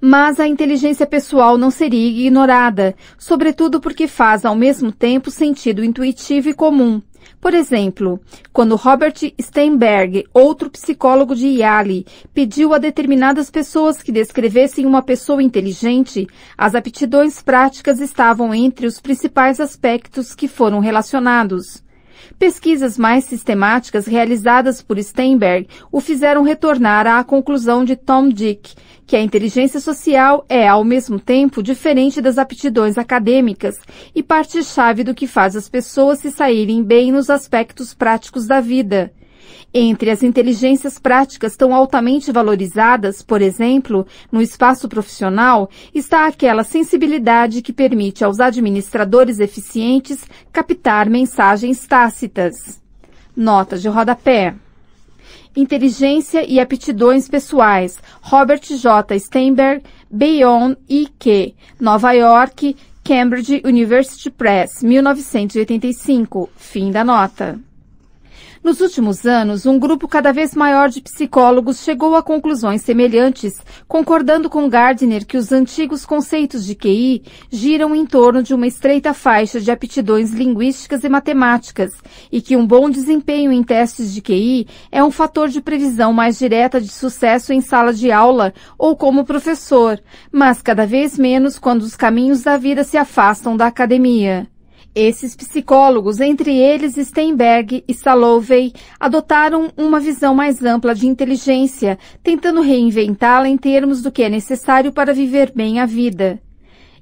Mas a inteligência pessoal não seria ignorada, sobretudo porque faz ao mesmo tempo sentido intuitivo e comum. Por exemplo, quando Robert Steinberg, outro psicólogo de Yale, pediu a determinadas pessoas que descrevessem uma pessoa inteligente, as aptidões práticas estavam entre os principais aspectos que foram relacionados. Pesquisas mais sistemáticas realizadas por Steinberg o fizeram retornar à conclusão de Tom Dick, que a inteligência social é, ao mesmo tempo, diferente das aptidões acadêmicas e parte-chave do que faz as pessoas se saírem bem nos aspectos práticos da vida. Entre as inteligências práticas tão altamente valorizadas, por exemplo, no espaço profissional, está aquela sensibilidade que permite aos administradores eficientes captar mensagens tácitas. Nota de rodapé. Inteligência e aptidões pessoais. Robert J. Steinberg, Bayonne I.Q. Nova York, Cambridge University Press, 1985. Fim da nota. Nos últimos anos, um grupo cada vez maior de psicólogos chegou a conclusões semelhantes, concordando com Gardner que os antigos conceitos de QI giram em torno de uma estreita faixa de aptidões linguísticas e matemáticas, e que um bom desempenho em testes de QI é um fator de previsão mais direta de sucesso em sala de aula ou como professor, mas cada vez menos quando os caminhos da vida se afastam da academia. Esses psicólogos, entre eles Steinberg e Salovey, adotaram uma visão mais ampla de inteligência, tentando reinventá-la em termos do que é necessário para viver bem a vida.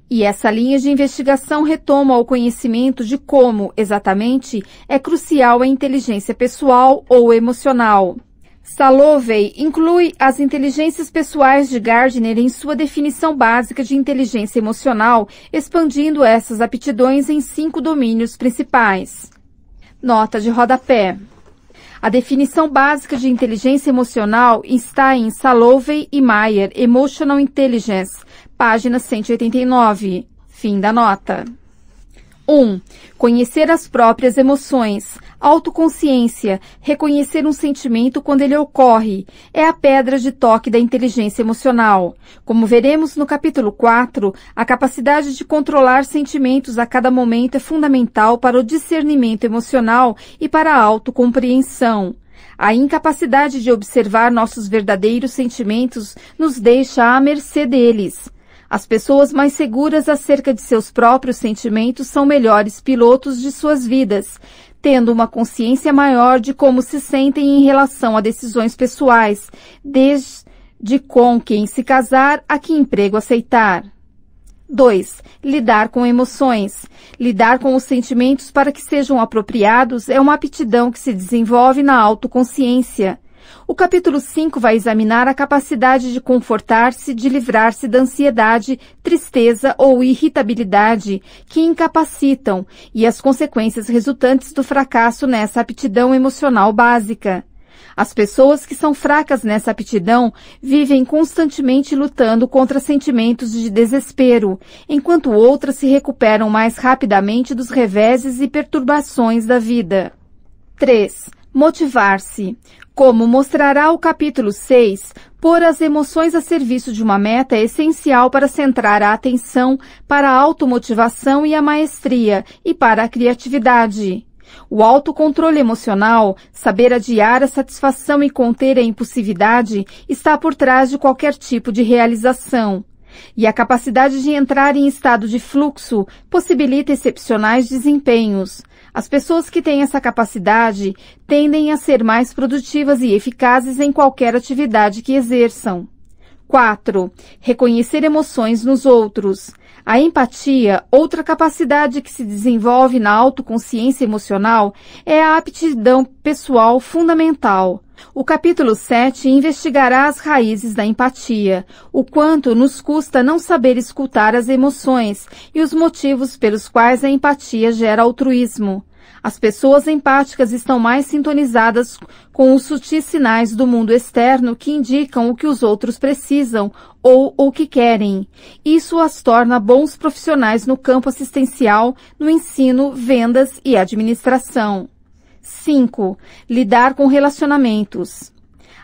E essa linha de investigação retoma o conhecimento de como, exatamente, é crucial a inteligência pessoal ou emocional. Salovey inclui as inteligências pessoais de Gardner em sua definição básica de inteligência emocional, expandindo essas aptidões em cinco domínios principais. Nota de rodapé. A definição básica de inteligência emocional está em Salovey e Mayer, Emotional Intelligence, página 189. Fim da nota. 1. Um, conhecer as próprias emoções. Autoconsciência, reconhecer um sentimento quando ele ocorre, é a pedra de toque da inteligência emocional. Como veremos no capítulo 4, a capacidade de controlar sentimentos a cada momento é fundamental para o discernimento emocional e para a autocompreensão. A incapacidade de observar nossos verdadeiros sentimentos nos deixa à mercê deles. As pessoas mais seguras acerca de seus próprios sentimentos são melhores pilotos de suas vidas, tendo uma consciência maior de como se sentem em relação a decisões pessoais, desde com quem se casar a que emprego aceitar. 2. Lidar com emoções. Lidar com os sentimentos para que sejam apropriados é uma aptidão que se desenvolve na autoconsciência. O capítulo 5 vai examinar a capacidade de confortar-se, de livrar-se da ansiedade, tristeza ou irritabilidade que incapacitam e as consequências resultantes do fracasso nessa aptidão emocional básica. As pessoas que são fracas nessa aptidão vivem constantemente lutando contra sentimentos de desespero, enquanto outras se recuperam mais rapidamente dos reveses e perturbações da vida. 3. Motivar-se. Como mostrará o capítulo 6, pôr as emoções a serviço de uma meta é essencial para centrar a atenção para a automotivação e a maestria e para a criatividade. O autocontrole emocional, saber adiar a satisfação e conter a impulsividade, está por trás de qualquer tipo de realização. E a capacidade de entrar em estado de fluxo possibilita excepcionais desempenhos. As pessoas que têm essa capacidade tendem a ser mais produtivas e eficazes em qualquer atividade que exerçam. 4. Reconhecer emoções nos outros. A empatia, outra capacidade que se desenvolve na autoconsciência emocional, é a aptidão pessoal fundamental. O capítulo 7 investigará as raízes da empatia, o quanto nos custa não saber escutar as emoções e os motivos pelos quais a empatia gera altruísmo. As pessoas empáticas estão mais sintonizadas com os sutis sinais do mundo externo que indicam o que os outros precisam ou o que querem. Isso as torna bons profissionais no campo assistencial, no ensino, vendas e administração. 5. Lidar com relacionamentos.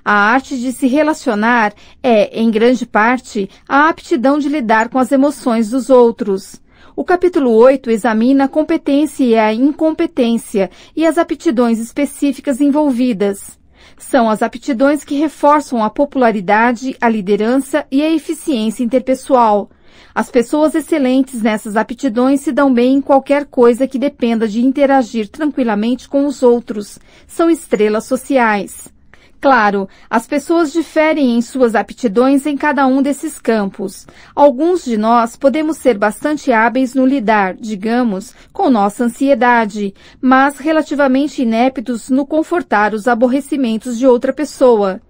A arte de se relacionar é, em grande parte, a aptidão de lidar com as emoções dos outros. O capítulo 8 examina a competência e a incompetência e as aptidões específicas envolvidas. São as aptidões que reforçam a popularidade, a liderança e a eficiência interpessoal. As pessoas excelentes nessas aptidões se dão bem em qualquer coisa que dependa de interagir tranquilamente com os outros. São estrelas sociais. Claro, as pessoas diferem em suas aptidões em cada um desses campos. Alguns de nós podemos ser bastante hábeis no lidar, digamos, com nossa ansiedade, mas relativamente ineptos no confortar os aborrecimentos de outra pessoa.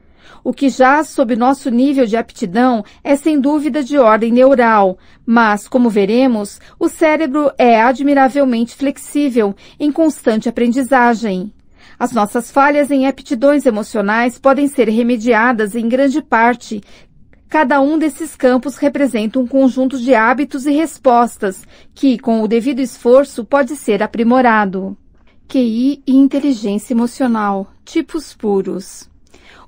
O que já sob nosso nível de aptidão é sem dúvida de ordem neural, mas, como veremos, o cérebro é admiravelmente flexível, em constante aprendizagem. As nossas falhas em aptidões emocionais podem ser remediadas em grande parte. Cada um desses campos representa um conjunto de hábitos e respostas que, com o devido esforço, pode ser aprimorado. QI e inteligência emocional, tipos puros.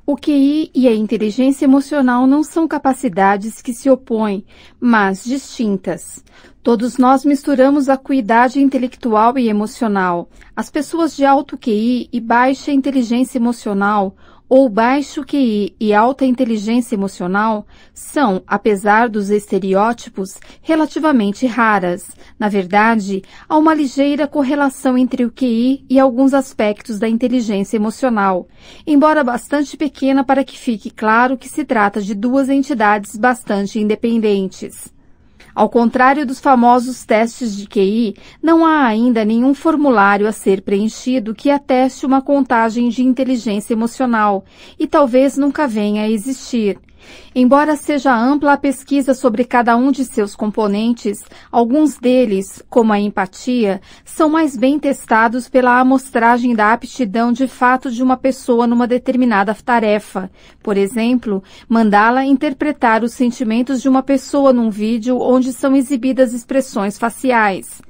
O QI e a inteligência emocional não são capacidades que se opõem, mas distintas. Todos nós misturamos acuidade intelectual e emocional. As pessoas de alto QI e baixa inteligência emocional, ou baixo QI e alta inteligência emocional, são, apesar dos estereótipos, relativamente raras. Na verdade, há uma ligeira correlação entre o QI e alguns aspectos da inteligência emocional, embora bastante pequena para que fique claro que se trata de duas entidades bastante independentes. Ao contrário dos famosos testes de QI, não há ainda nenhum formulário a ser preenchido que ateste uma contagem de inteligência emocional e talvez nunca venha a existir. Embora seja ampla a pesquisa sobre cada um de seus componentes, alguns deles, como a empatia, são mais bem testados pela amostragem da aptidão de fato de uma pessoa numa determinada tarefa. Por exemplo, mandá-la interpretar os sentimentos de uma pessoa num vídeo onde são exibidas expressões faciais.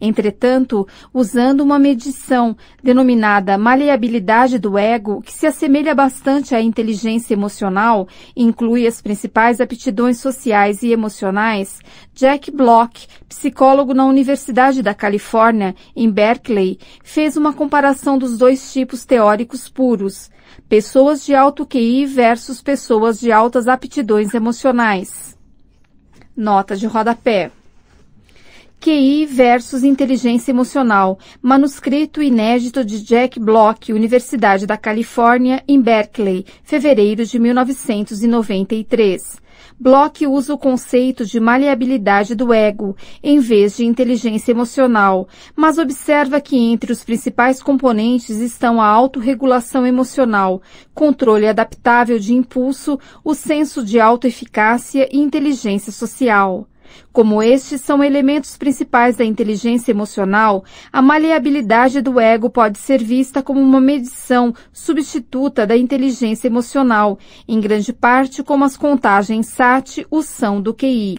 Entretanto, usando uma medição denominada maleabilidade do ego, que se assemelha bastante à inteligência emocional e inclui as principais aptidões sociais e emocionais, Jack Block, psicólogo na Universidade da Califórnia, em Berkeley, fez uma comparação dos dois tipos teóricos puros, pessoas de alto QI versus pessoas de altas aptidões emocionais. Nota de rodapé. QI versus Inteligência Emocional, manuscrito inédito de Jack Block, Universidade da Califórnia, em Berkeley, fevereiro de 1993. Block usa o conceito de maleabilidade do ego, em vez de inteligência emocional, mas observa que entre os principais componentes estão a autorregulação emocional, controle adaptável de impulso, o senso de autoeficácia e inteligência social. Como estes são elementos principais da inteligência emocional, a maleabilidade do ego pode ser vista como uma medição substituta da inteligência emocional, em grande parte como as contagens SAT o são do QI.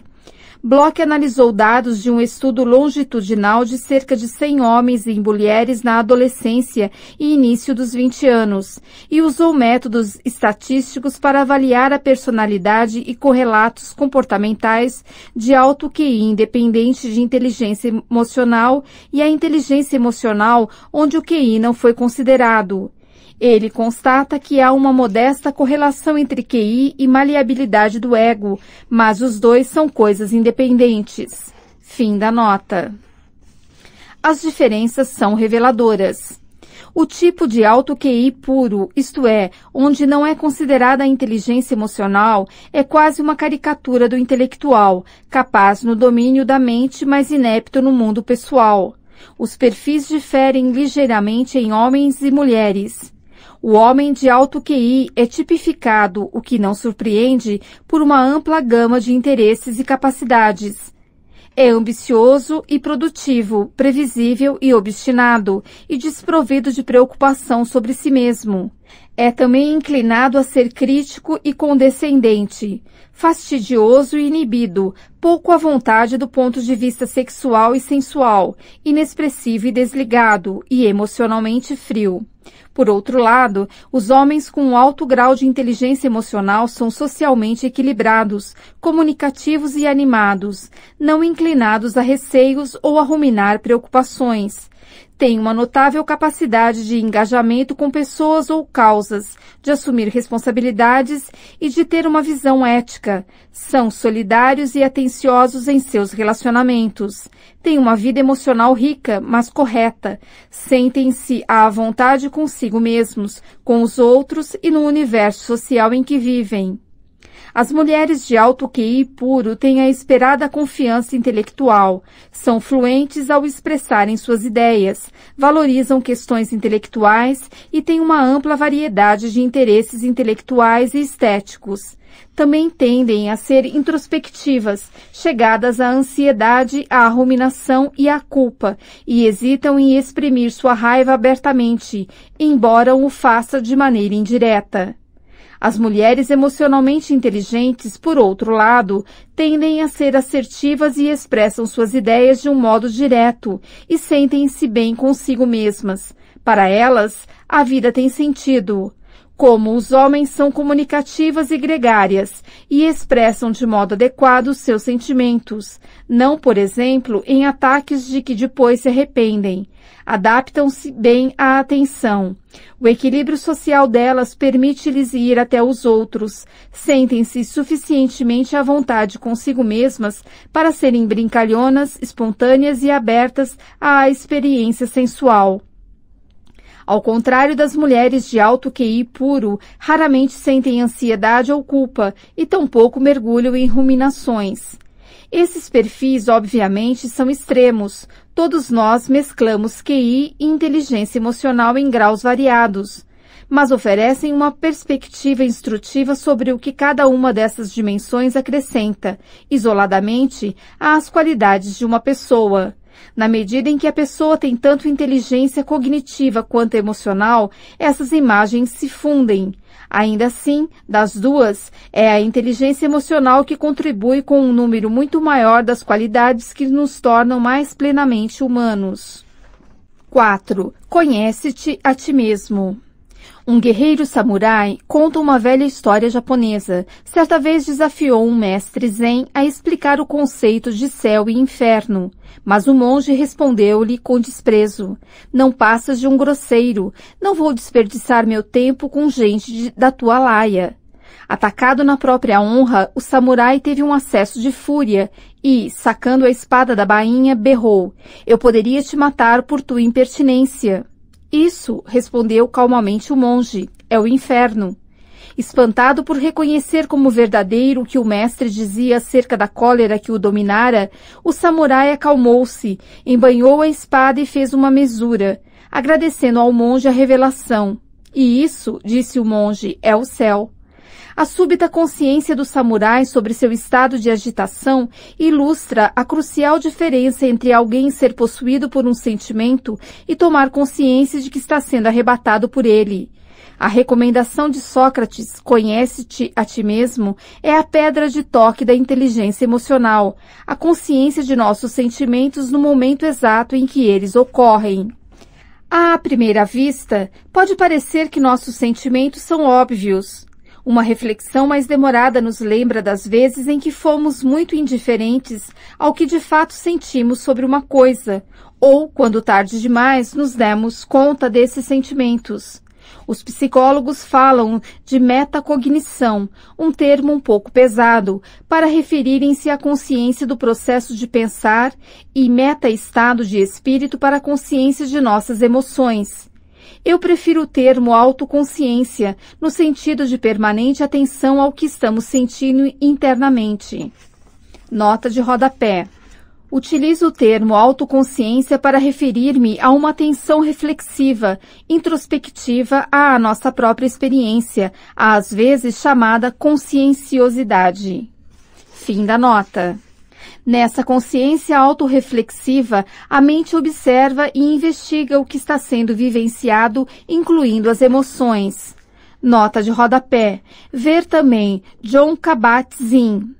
Bloch analisou dados de um estudo longitudinal de cerca de 100 homens e mulheres na adolescência e início dos 20 anos e usou métodos estatísticos para avaliar a personalidade e correlatos comportamentais de alto QI independente de inteligência emocional e a inteligência emocional onde o QI não foi considerado. Ele constata que há uma modesta correlação entre QI e maleabilidade do ego, mas os dois são coisas independentes. Fim da nota. As diferenças são reveladoras. O tipo de alto QI puro, isto é, onde não é considerada a inteligência emocional, é quase uma caricatura do intelectual, capaz no domínio da mente, mas inepto no mundo pessoal. Os perfis diferem ligeiramente em homens e mulheres. O homem de alto QI é tipificado, o que não surpreende, por uma ampla gama de interesses e capacidades. É ambicioso e produtivo, previsível e obstinado, e desprovido de preocupação sobre si mesmo. É também inclinado a ser crítico e condescendente, fastidioso e inibido, pouco à vontade do ponto de vista sexual e sensual, inexpressivo e desligado, e emocionalmente frio. Por outro lado, os homens com alto grau de inteligência emocional são socialmente equilibrados, comunicativos e animados, não inclinados a receios ou a ruminar preocupações têm uma notável capacidade de engajamento com pessoas ou causas, de assumir responsabilidades e de ter uma visão ética. São solidários e atenciosos em seus relacionamentos. Têm uma vida emocional rica, mas correta. Sentem-se à vontade consigo mesmos, com os outros e no universo social em que vivem. As mulheres de alto QI puro têm a esperada confiança intelectual, são fluentes ao expressarem suas ideias, valorizam questões intelectuais e têm uma ampla variedade de interesses intelectuais e estéticos. Também tendem a ser introspectivas, chegadas à ansiedade, à ruminação e à culpa, e hesitam em exprimir sua raiva abertamente, embora o faça de maneira indireta. As mulheres emocionalmente inteligentes, por outro lado, tendem a ser assertivas e expressam suas ideias de um modo direto e sentem-se bem consigo mesmas. Para elas, a vida tem sentido. Como os homens são comunicativas e gregárias e expressam de modo adequado seus sentimentos, não, por exemplo, em ataques de que depois se arrependem adaptam-se bem à atenção. O equilíbrio social delas permite-lhes ir até os outros, sentem-se suficientemente à vontade consigo mesmas para serem brincalhonas, espontâneas e abertas à experiência sensual. Ao contrário das mulheres de alto QI puro, raramente sentem ansiedade ou culpa e tampouco mergulham em ruminações. Esses perfis, obviamente, são extremos. Todos nós mesclamos QI e inteligência emocional em graus variados, mas oferecem uma perspectiva instrutiva sobre o que cada uma dessas dimensões acrescenta, isoladamente, às qualidades de uma pessoa. Na medida em que a pessoa tem tanto inteligência cognitiva quanto emocional, essas imagens se fundem. Ainda assim, das duas, é a inteligência emocional que contribui com um número muito maior das qualidades que nos tornam mais plenamente humanos. 4. Conhece-te a ti mesmo. Um guerreiro samurai conta uma velha história japonesa. Certa vez desafiou um mestre zen a explicar o conceito de céu e inferno. Mas o monge respondeu-lhe com desprezo: Não passas de um grosseiro. Não vou desperdiçar meu tempo com gente de, da tua laia. Atacado na própria honra, o samurai teve um acesso de fúria e, sacando a espada da bainha, berrou: Eu poderia te matar por tua impertinência. Isso, respondeu calmamente o monge, é o inferno. Espantado por reconhecer como verdadeiro o que o mestre dizia acerca da cólera que o dominara, o samurai acalmou-se, embanhou a espada e fez uma mesura, agradecendo ao monge a revelação. E isso, disse o monge, é o céu. A súbita consciência do samurai sobre seu estado de agitação ilustra a crucial diferença entre alguém ser possuído por um sentimento e tomar consciência de que está sendo arrebatado por ele. A recomendação de Sócrates, conhece-te a ti mesmo, é a pedra de toque da inteligência emocional, a consciência de nossos sentimentos no momento exato em que eles ocorrem. À primeira vista, pode parecer que nossos sentimentos são óbvios. Uma reflexão mais demorada nos lembra das vezes em que fomos muito indiferentes ao que de fato sentimos sobre uma coisa, ou, quando tarde demais, nos demos conta desses sentimentos. Os psicólogos falam de metacognição, um termo um pouco pesado, para referirem-se à consciência do processo de pensar e meta-estado de espírito para a consciência de nossas emoções. Eu prefiro o termo autoconsciência, no sentido de permanente atenção ao que estamos sentindo internamente. Nota de rodapé. Utilizo o termo autoconsciência para referir-me a uma atenção reflexiva, introspectiva à nossa própria experiência, às vezes chamada conscienciosidade. Fim da nota. Nessa consciência autorreflexiva, a mente observa e investiga o que está sendo vivenciado, incluindo as emoções. Nota de rodapé. Ver também John Kabat-Zinn.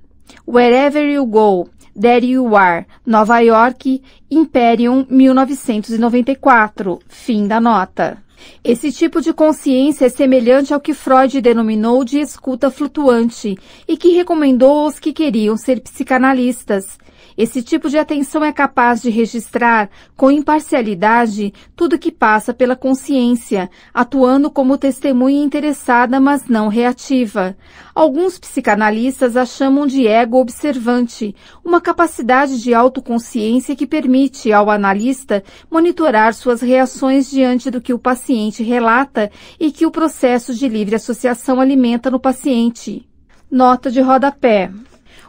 Wherever You Go, There You Are, Nova York, Imperium, 1994. Fim da nota. Esse tipo de consciência é semelhante ao que Freud denominou de escuta flutuante e que recomendou aos que queriam ser psicanalistas. Esse tipo de atenção é capaz de registrar, com imparcialidade, tudo que passa pela consciência, atuando como testemunha interessada, mas não reativa. Alguns psicanalistas a chamam de ego observante, uma capacidade de autoconsciência que permite ao analista monitorar suas reações diante do que o paciente relata e que o processo de livre associação alimenta no paciente. Nota de rodapé.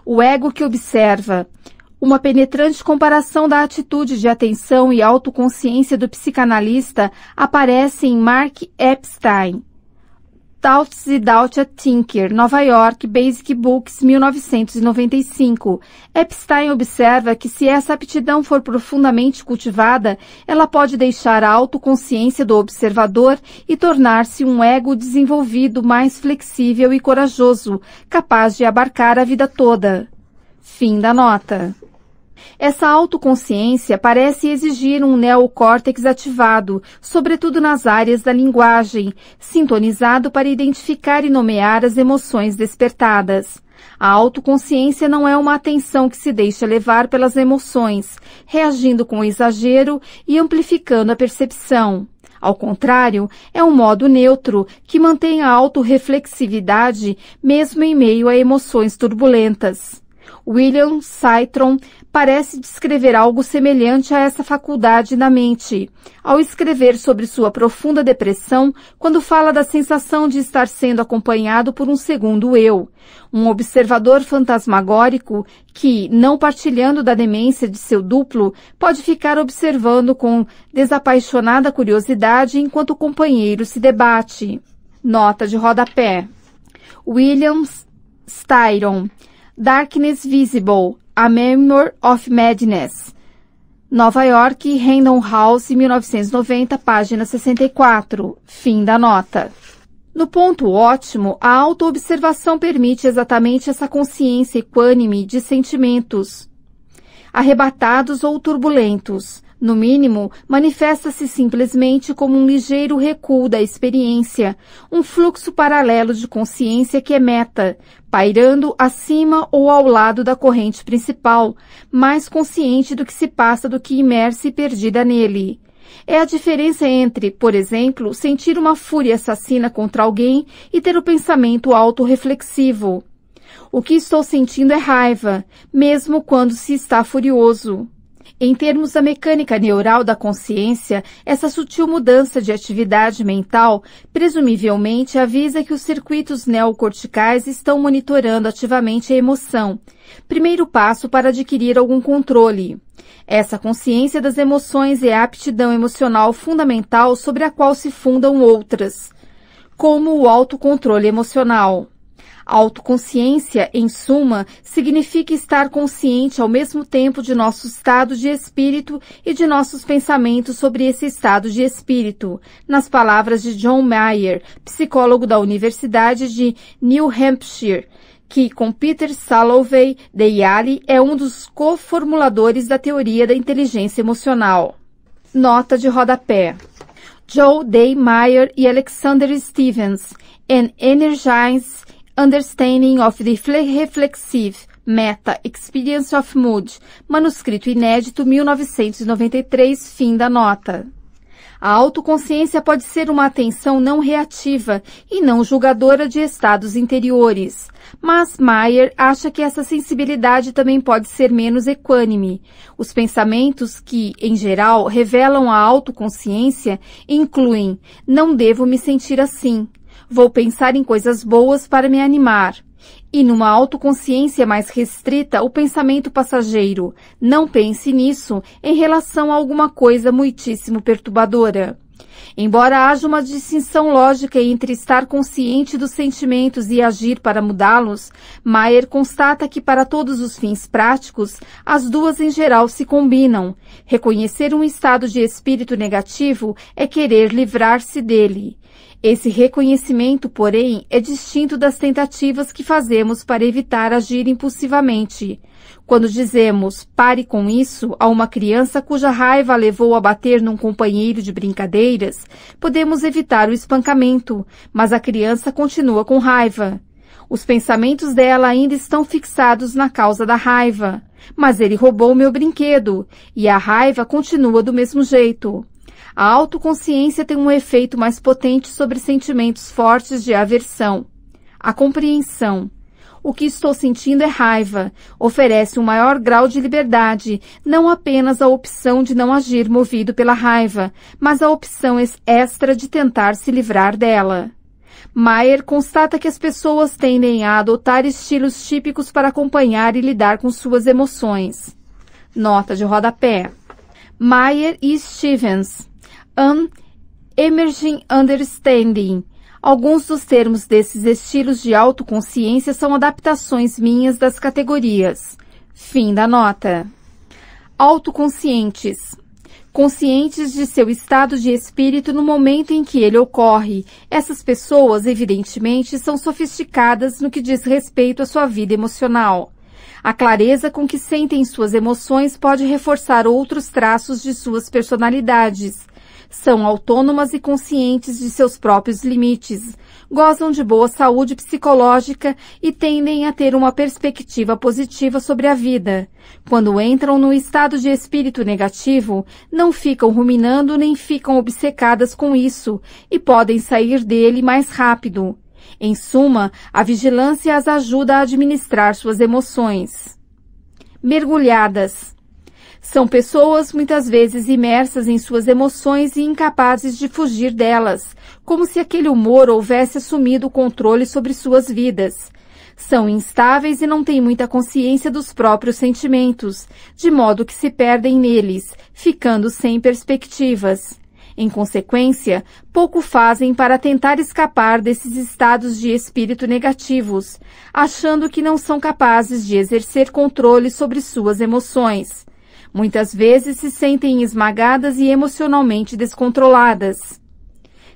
O ego que observa. Uma penetrante comparação da atitude de atenção e autoconsciência do psicanalista aparece em Mark Epstein. Thoughts Without a Thinker, Nova York, Basic Books, 1995. Epstein observa que se essa aptidão for profundamente cultivada, ela pode deixar a autoconsciência do observador e tornar-se um ego desenvolvido mais flexível e corajoso, capaz de abarcar a vida toda. Fim da nota. Essa autoconsciência parece exigir um neocórtex ativado, sobretudo nas áreas da linguagem, sintonizado para identificar e nomear as emoções despertadas. A autoconsciência não é uma atenção que se deixa levar pelas emoções, reagindo com exagero e amplificando a percepção. Ao contrário, é um modo neutro que mantém a autorreflexividade mesmo em meio a emoções turbulentas. William Citron parece descrever algo semelhante a essa faculdade na mente, ao escrever sobre sua profunda depressão, quando fala da sensação de estar sendo acompanhado por um segundo eu, um observador fantasmagórico que, não partilhando da demência de seu duplo, pode ficar observando com desapaixonada curiosidade enquanto o companheiro se debate. Nota de rodapé. Williams Styron Darkness Visible, A Memory of Madness. Nova York, Random House, 1990, página 64. Fim da nota. No ponto ótimo, a autoobservação permite exatamente essa consciência equânime de sentimentos, arrebatados ou turbulentos, no mínimo, manifesta-se simplesmente como um ligeiro recuo da experiência, um fluxo paralelo de consciência que é meta, pairando acima ou ao lado da corrente principal, mais consciente do que se passa do que imersa e perdida nele. É a diferença entre, por exemplo, sentir uma fúria assassina contra alguém e ter o pensamento autorreflexivo. O que estou sentindo é raiva, mesmo quando se está furioso. Em termos da mecânica neural da consciência, essa sutil mudança de atividade mental presumivelmente avisa que os circuitos neocorticais estão monitorando ativamente a emoção, primeiro passo para adquirir algum controle. Essa consciência das emoções é a aptidão emocional fundamental sobre a qual se fundam outras, como o autocontrole emocional. Autoconsciência, em suma, significa estar consciente ao mesmo tempo de nosso estado de espírito e de nossos pensamentos sobre esse estado de espírito, nas palavras de John Mayer, psicólogo da Universidade de New Hampshire, que, com Peter Salovey de Yale, é um dos co-formuladores da teoria da inteligência emocional. Nota de rodapé. Joe Day Meyer e Alexander Stevens, An Energize Understanding of the Reflexive Meta Experience of Mood, manuscrito inédito 1993, fim da nota. A autoconsciência pode ser uma atenção não reativa e não julgadora de estados interiores. Mas Mayer acha que essa sensibilidade também pode ser menos equânime. Os pensamentos que, em geral, revelam a autoconsciência incluem: não devo me sentir assim, Vou pensar em coisas boas para me animar. E numa autoconsciência mais restrita, o pensamento passageiro. Não pense nisso em relação a alguma coisa muitíssimo perturbadora. Embora haja uma distinção lógica entre estar consciente dos sentimentos e agir para mudá-los, Maier constata que para todos os fins práticos, as duas em geral se combinam. Reconhecer um estado de espírito negativo é querer livrar-se dele. Esse reconhecimento, porém, é distinto das tentativas que fazemos para evitar agir impulsivamente. Quando dizemos pare com isso a uma criança cuja raiva a levou a bater num companheiro de brincadeiras, podemos evitar o espancamento, mas a criança continua com raiva. Os pensamentos dela ainda estão fixados na causa da raiva. Mas ele roubou meu brinquedo, e a raiva continua do mesmo jeito. A autoconsciência tem um efeito mais potente sobre sentimentos fortes de aversão. A compreensão. O que estou sentindo é raiva. Oferece um maior grau de liberdade, não apenas a opção de não agir movido pela raiva, mas a opção extra de tentar se livrar dela. Maier constata que as pessoas tendem a adotar estilos típicos para acompanhar e lidar com suas emoções. Nota de rodapé. Maier e Stevens. An Emerging Understanding. Alguns dos termos desses estilos de autoconsciência são adaptações minhas das categorias. Fim da nota. Autoconscientes. Conscientes de seu estado de espírito no momento em que ele ocorre. Essas pessoas, evidentemente, são sofisticadas no que diz respeito à sua vida emocional. A clareza com que sentem suas emoções pode reforçar outros traços de suas personalidades são autônomas e conscientes de seus próprios limites, gozam de boa saúde psicológica e tendem a ter uma perspectiva positiva sobre a vida. Quando entram no estado de espírito negativo, não ficam ruminando nem ficam obcecadas com isso e podem sair dele mais rápido. Em suma, a vigilância as ajuda a administrar suas emoções. Mergulhadas. São pessoas muitas vezes imersas em suas emoções e incapazes de fugir delas, como se aquele humor houvesse assumido o controle sobre suas vidas. São instáveis e não têm muita consciência dos próprios sentimentos, de modo que se perdem neles, ficando sem perspectivas. Em consequência, pouco fazem para tentar escapar desses estados de espírito negativos, achando que não são capazes de exercer controle sobre suas emoções. Muitas vezes se sentem esmagadas e emocionalmente descontroladas.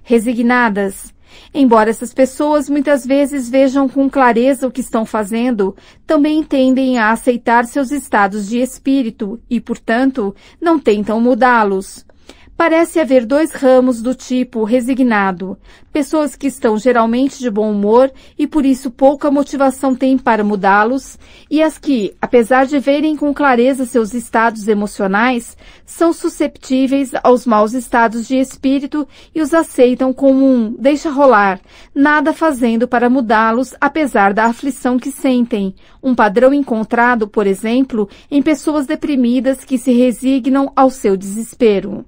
Resignadas. Embora essas pessoas muitas vezes vejam com clareza o que estão fazendo, também tendem a aceitar seus estados de espírito e, portanto, não tentam mudá-los. Parece haver dois ramos do tipo resignado, pessoas que estão geralmente de bom humor e por isso pouca motivação têm para mudá-los, e as que, apesar de verem com clareza seus estados emocionais, são susceptíveis aos maus estados de espírito e os aceitam como um deixa rolar, nada fazendo para mudá-los apesar da aflição que sentem, um padrão encontrado, por exemplo, em pessoas deprimidas que se resignam ao seu desespero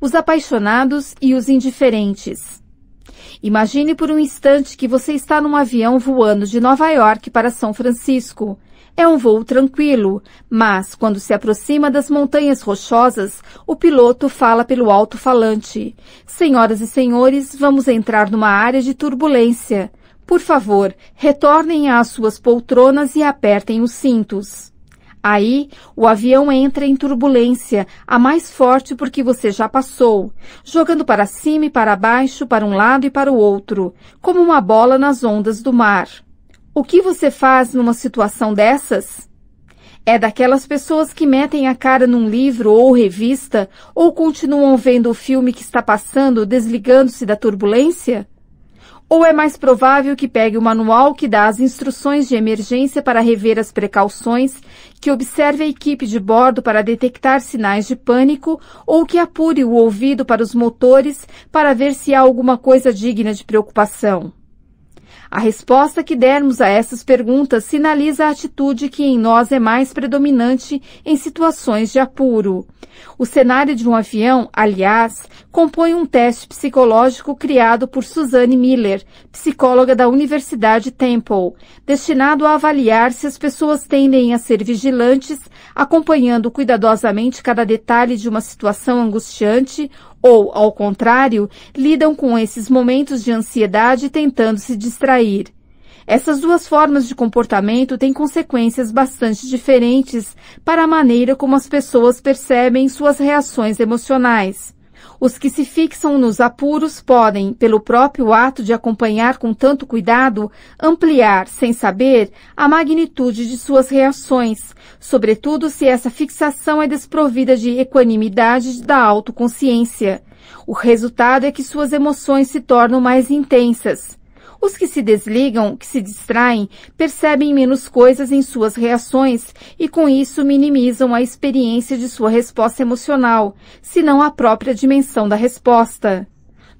os apaixonados e os indiferentes. Imagine por um instante que você está num avião voando de Nova York para São Francisco. É um voo tranquilo, mas quando se aproxima das montanhas rochosas, o piloto fala pelo alto-falante. Senhoras e senhores, vamos entrar numa área de turbulência. Por favor, retornem às suas poltronas e apertem os cintos. Aí, o avião entra em turbulência, a mais forte porque você já passou, jogando para cima e para baixo, para um lado e para o outro, como uma bola nas ondas do mar. O que você faz numa situação dessas? É daquelas pessoas que metem a cara num livro ou revista ou continuam vendo o filme que está passando, desligando-se da turbulência? Ou é mais provável que pegue o manual que dá as instruções de emergência para rever as precauções, que observe a equipe de bordo para detectar sinais de pânico, ou que apure o ouvido para os motores para ver se há alguma coisa digna de preocupação? A resposta que dermos a essas perguntas sinaliza a atitude que em nós é mais predominante em situações de apuro. O cenário de um avião, aliás, compõe um teste psicológico criado por Suzanne Miller, psicóloga da Universidade Temple, destinado a avaliar se as pessoas tendem a ser vigilantes, acompanhando cuidadosamente cada detalhe de uma situação angustiante ou, ao contrário, lidam com esses momentos de ansiedade tentando se distrair. Essas duas formas de comportamento têm consequências bastante diferentes para a maneira como as pessoas percebem suas reações emocionais. Os que se fixam nos apuros podem, pelo próprio ato de acompanhar com tanto cuidado, ampliar, sem saber, a magnitude de suas reações, sobretudo se essa fixação é desprovida de equanimidade da autoconsciência. O resultado é que suas emoções se tornam mais intensas. Os que se desligam, que se distraem, percebem menos coisas em suas reações e com isso minimizam a experiência de sua resposta emocional, se não a própria dimensão da resposta.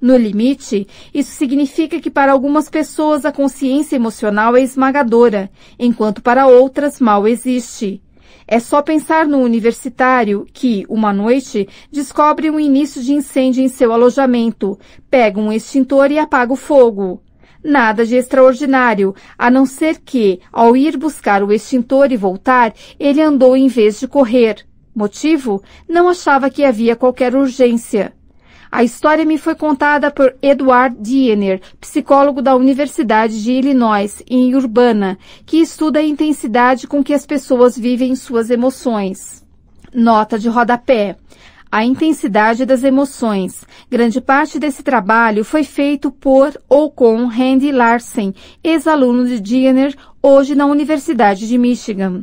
No limite, isso significa que para algumas pessoas a consciência emocional é esmagadora, enquanto para outras mal existe. É só pensar no universitário que, uma noite, descobre um início de incêndio em seu alojamento, pega um extintor e apaga o fogo. Nada de extraordinário, a não ser que, ao ir buscar o extintor e voltar, ele andou em vez de correr. Motivo? Não achava que havia qualquer urgência. A história me foi contada por Edward Diener, psicólogo da Universidade de Illinois, em Urbana, que estuda a intensidade com que as pessoas vivem suas emoções. Nota de rodapé. A intensidade das emoções. Grande parte desse trabalho foi feito por ou com Randy Larsen, ex-aluno de Diener, hoje na Universidade de Michigan.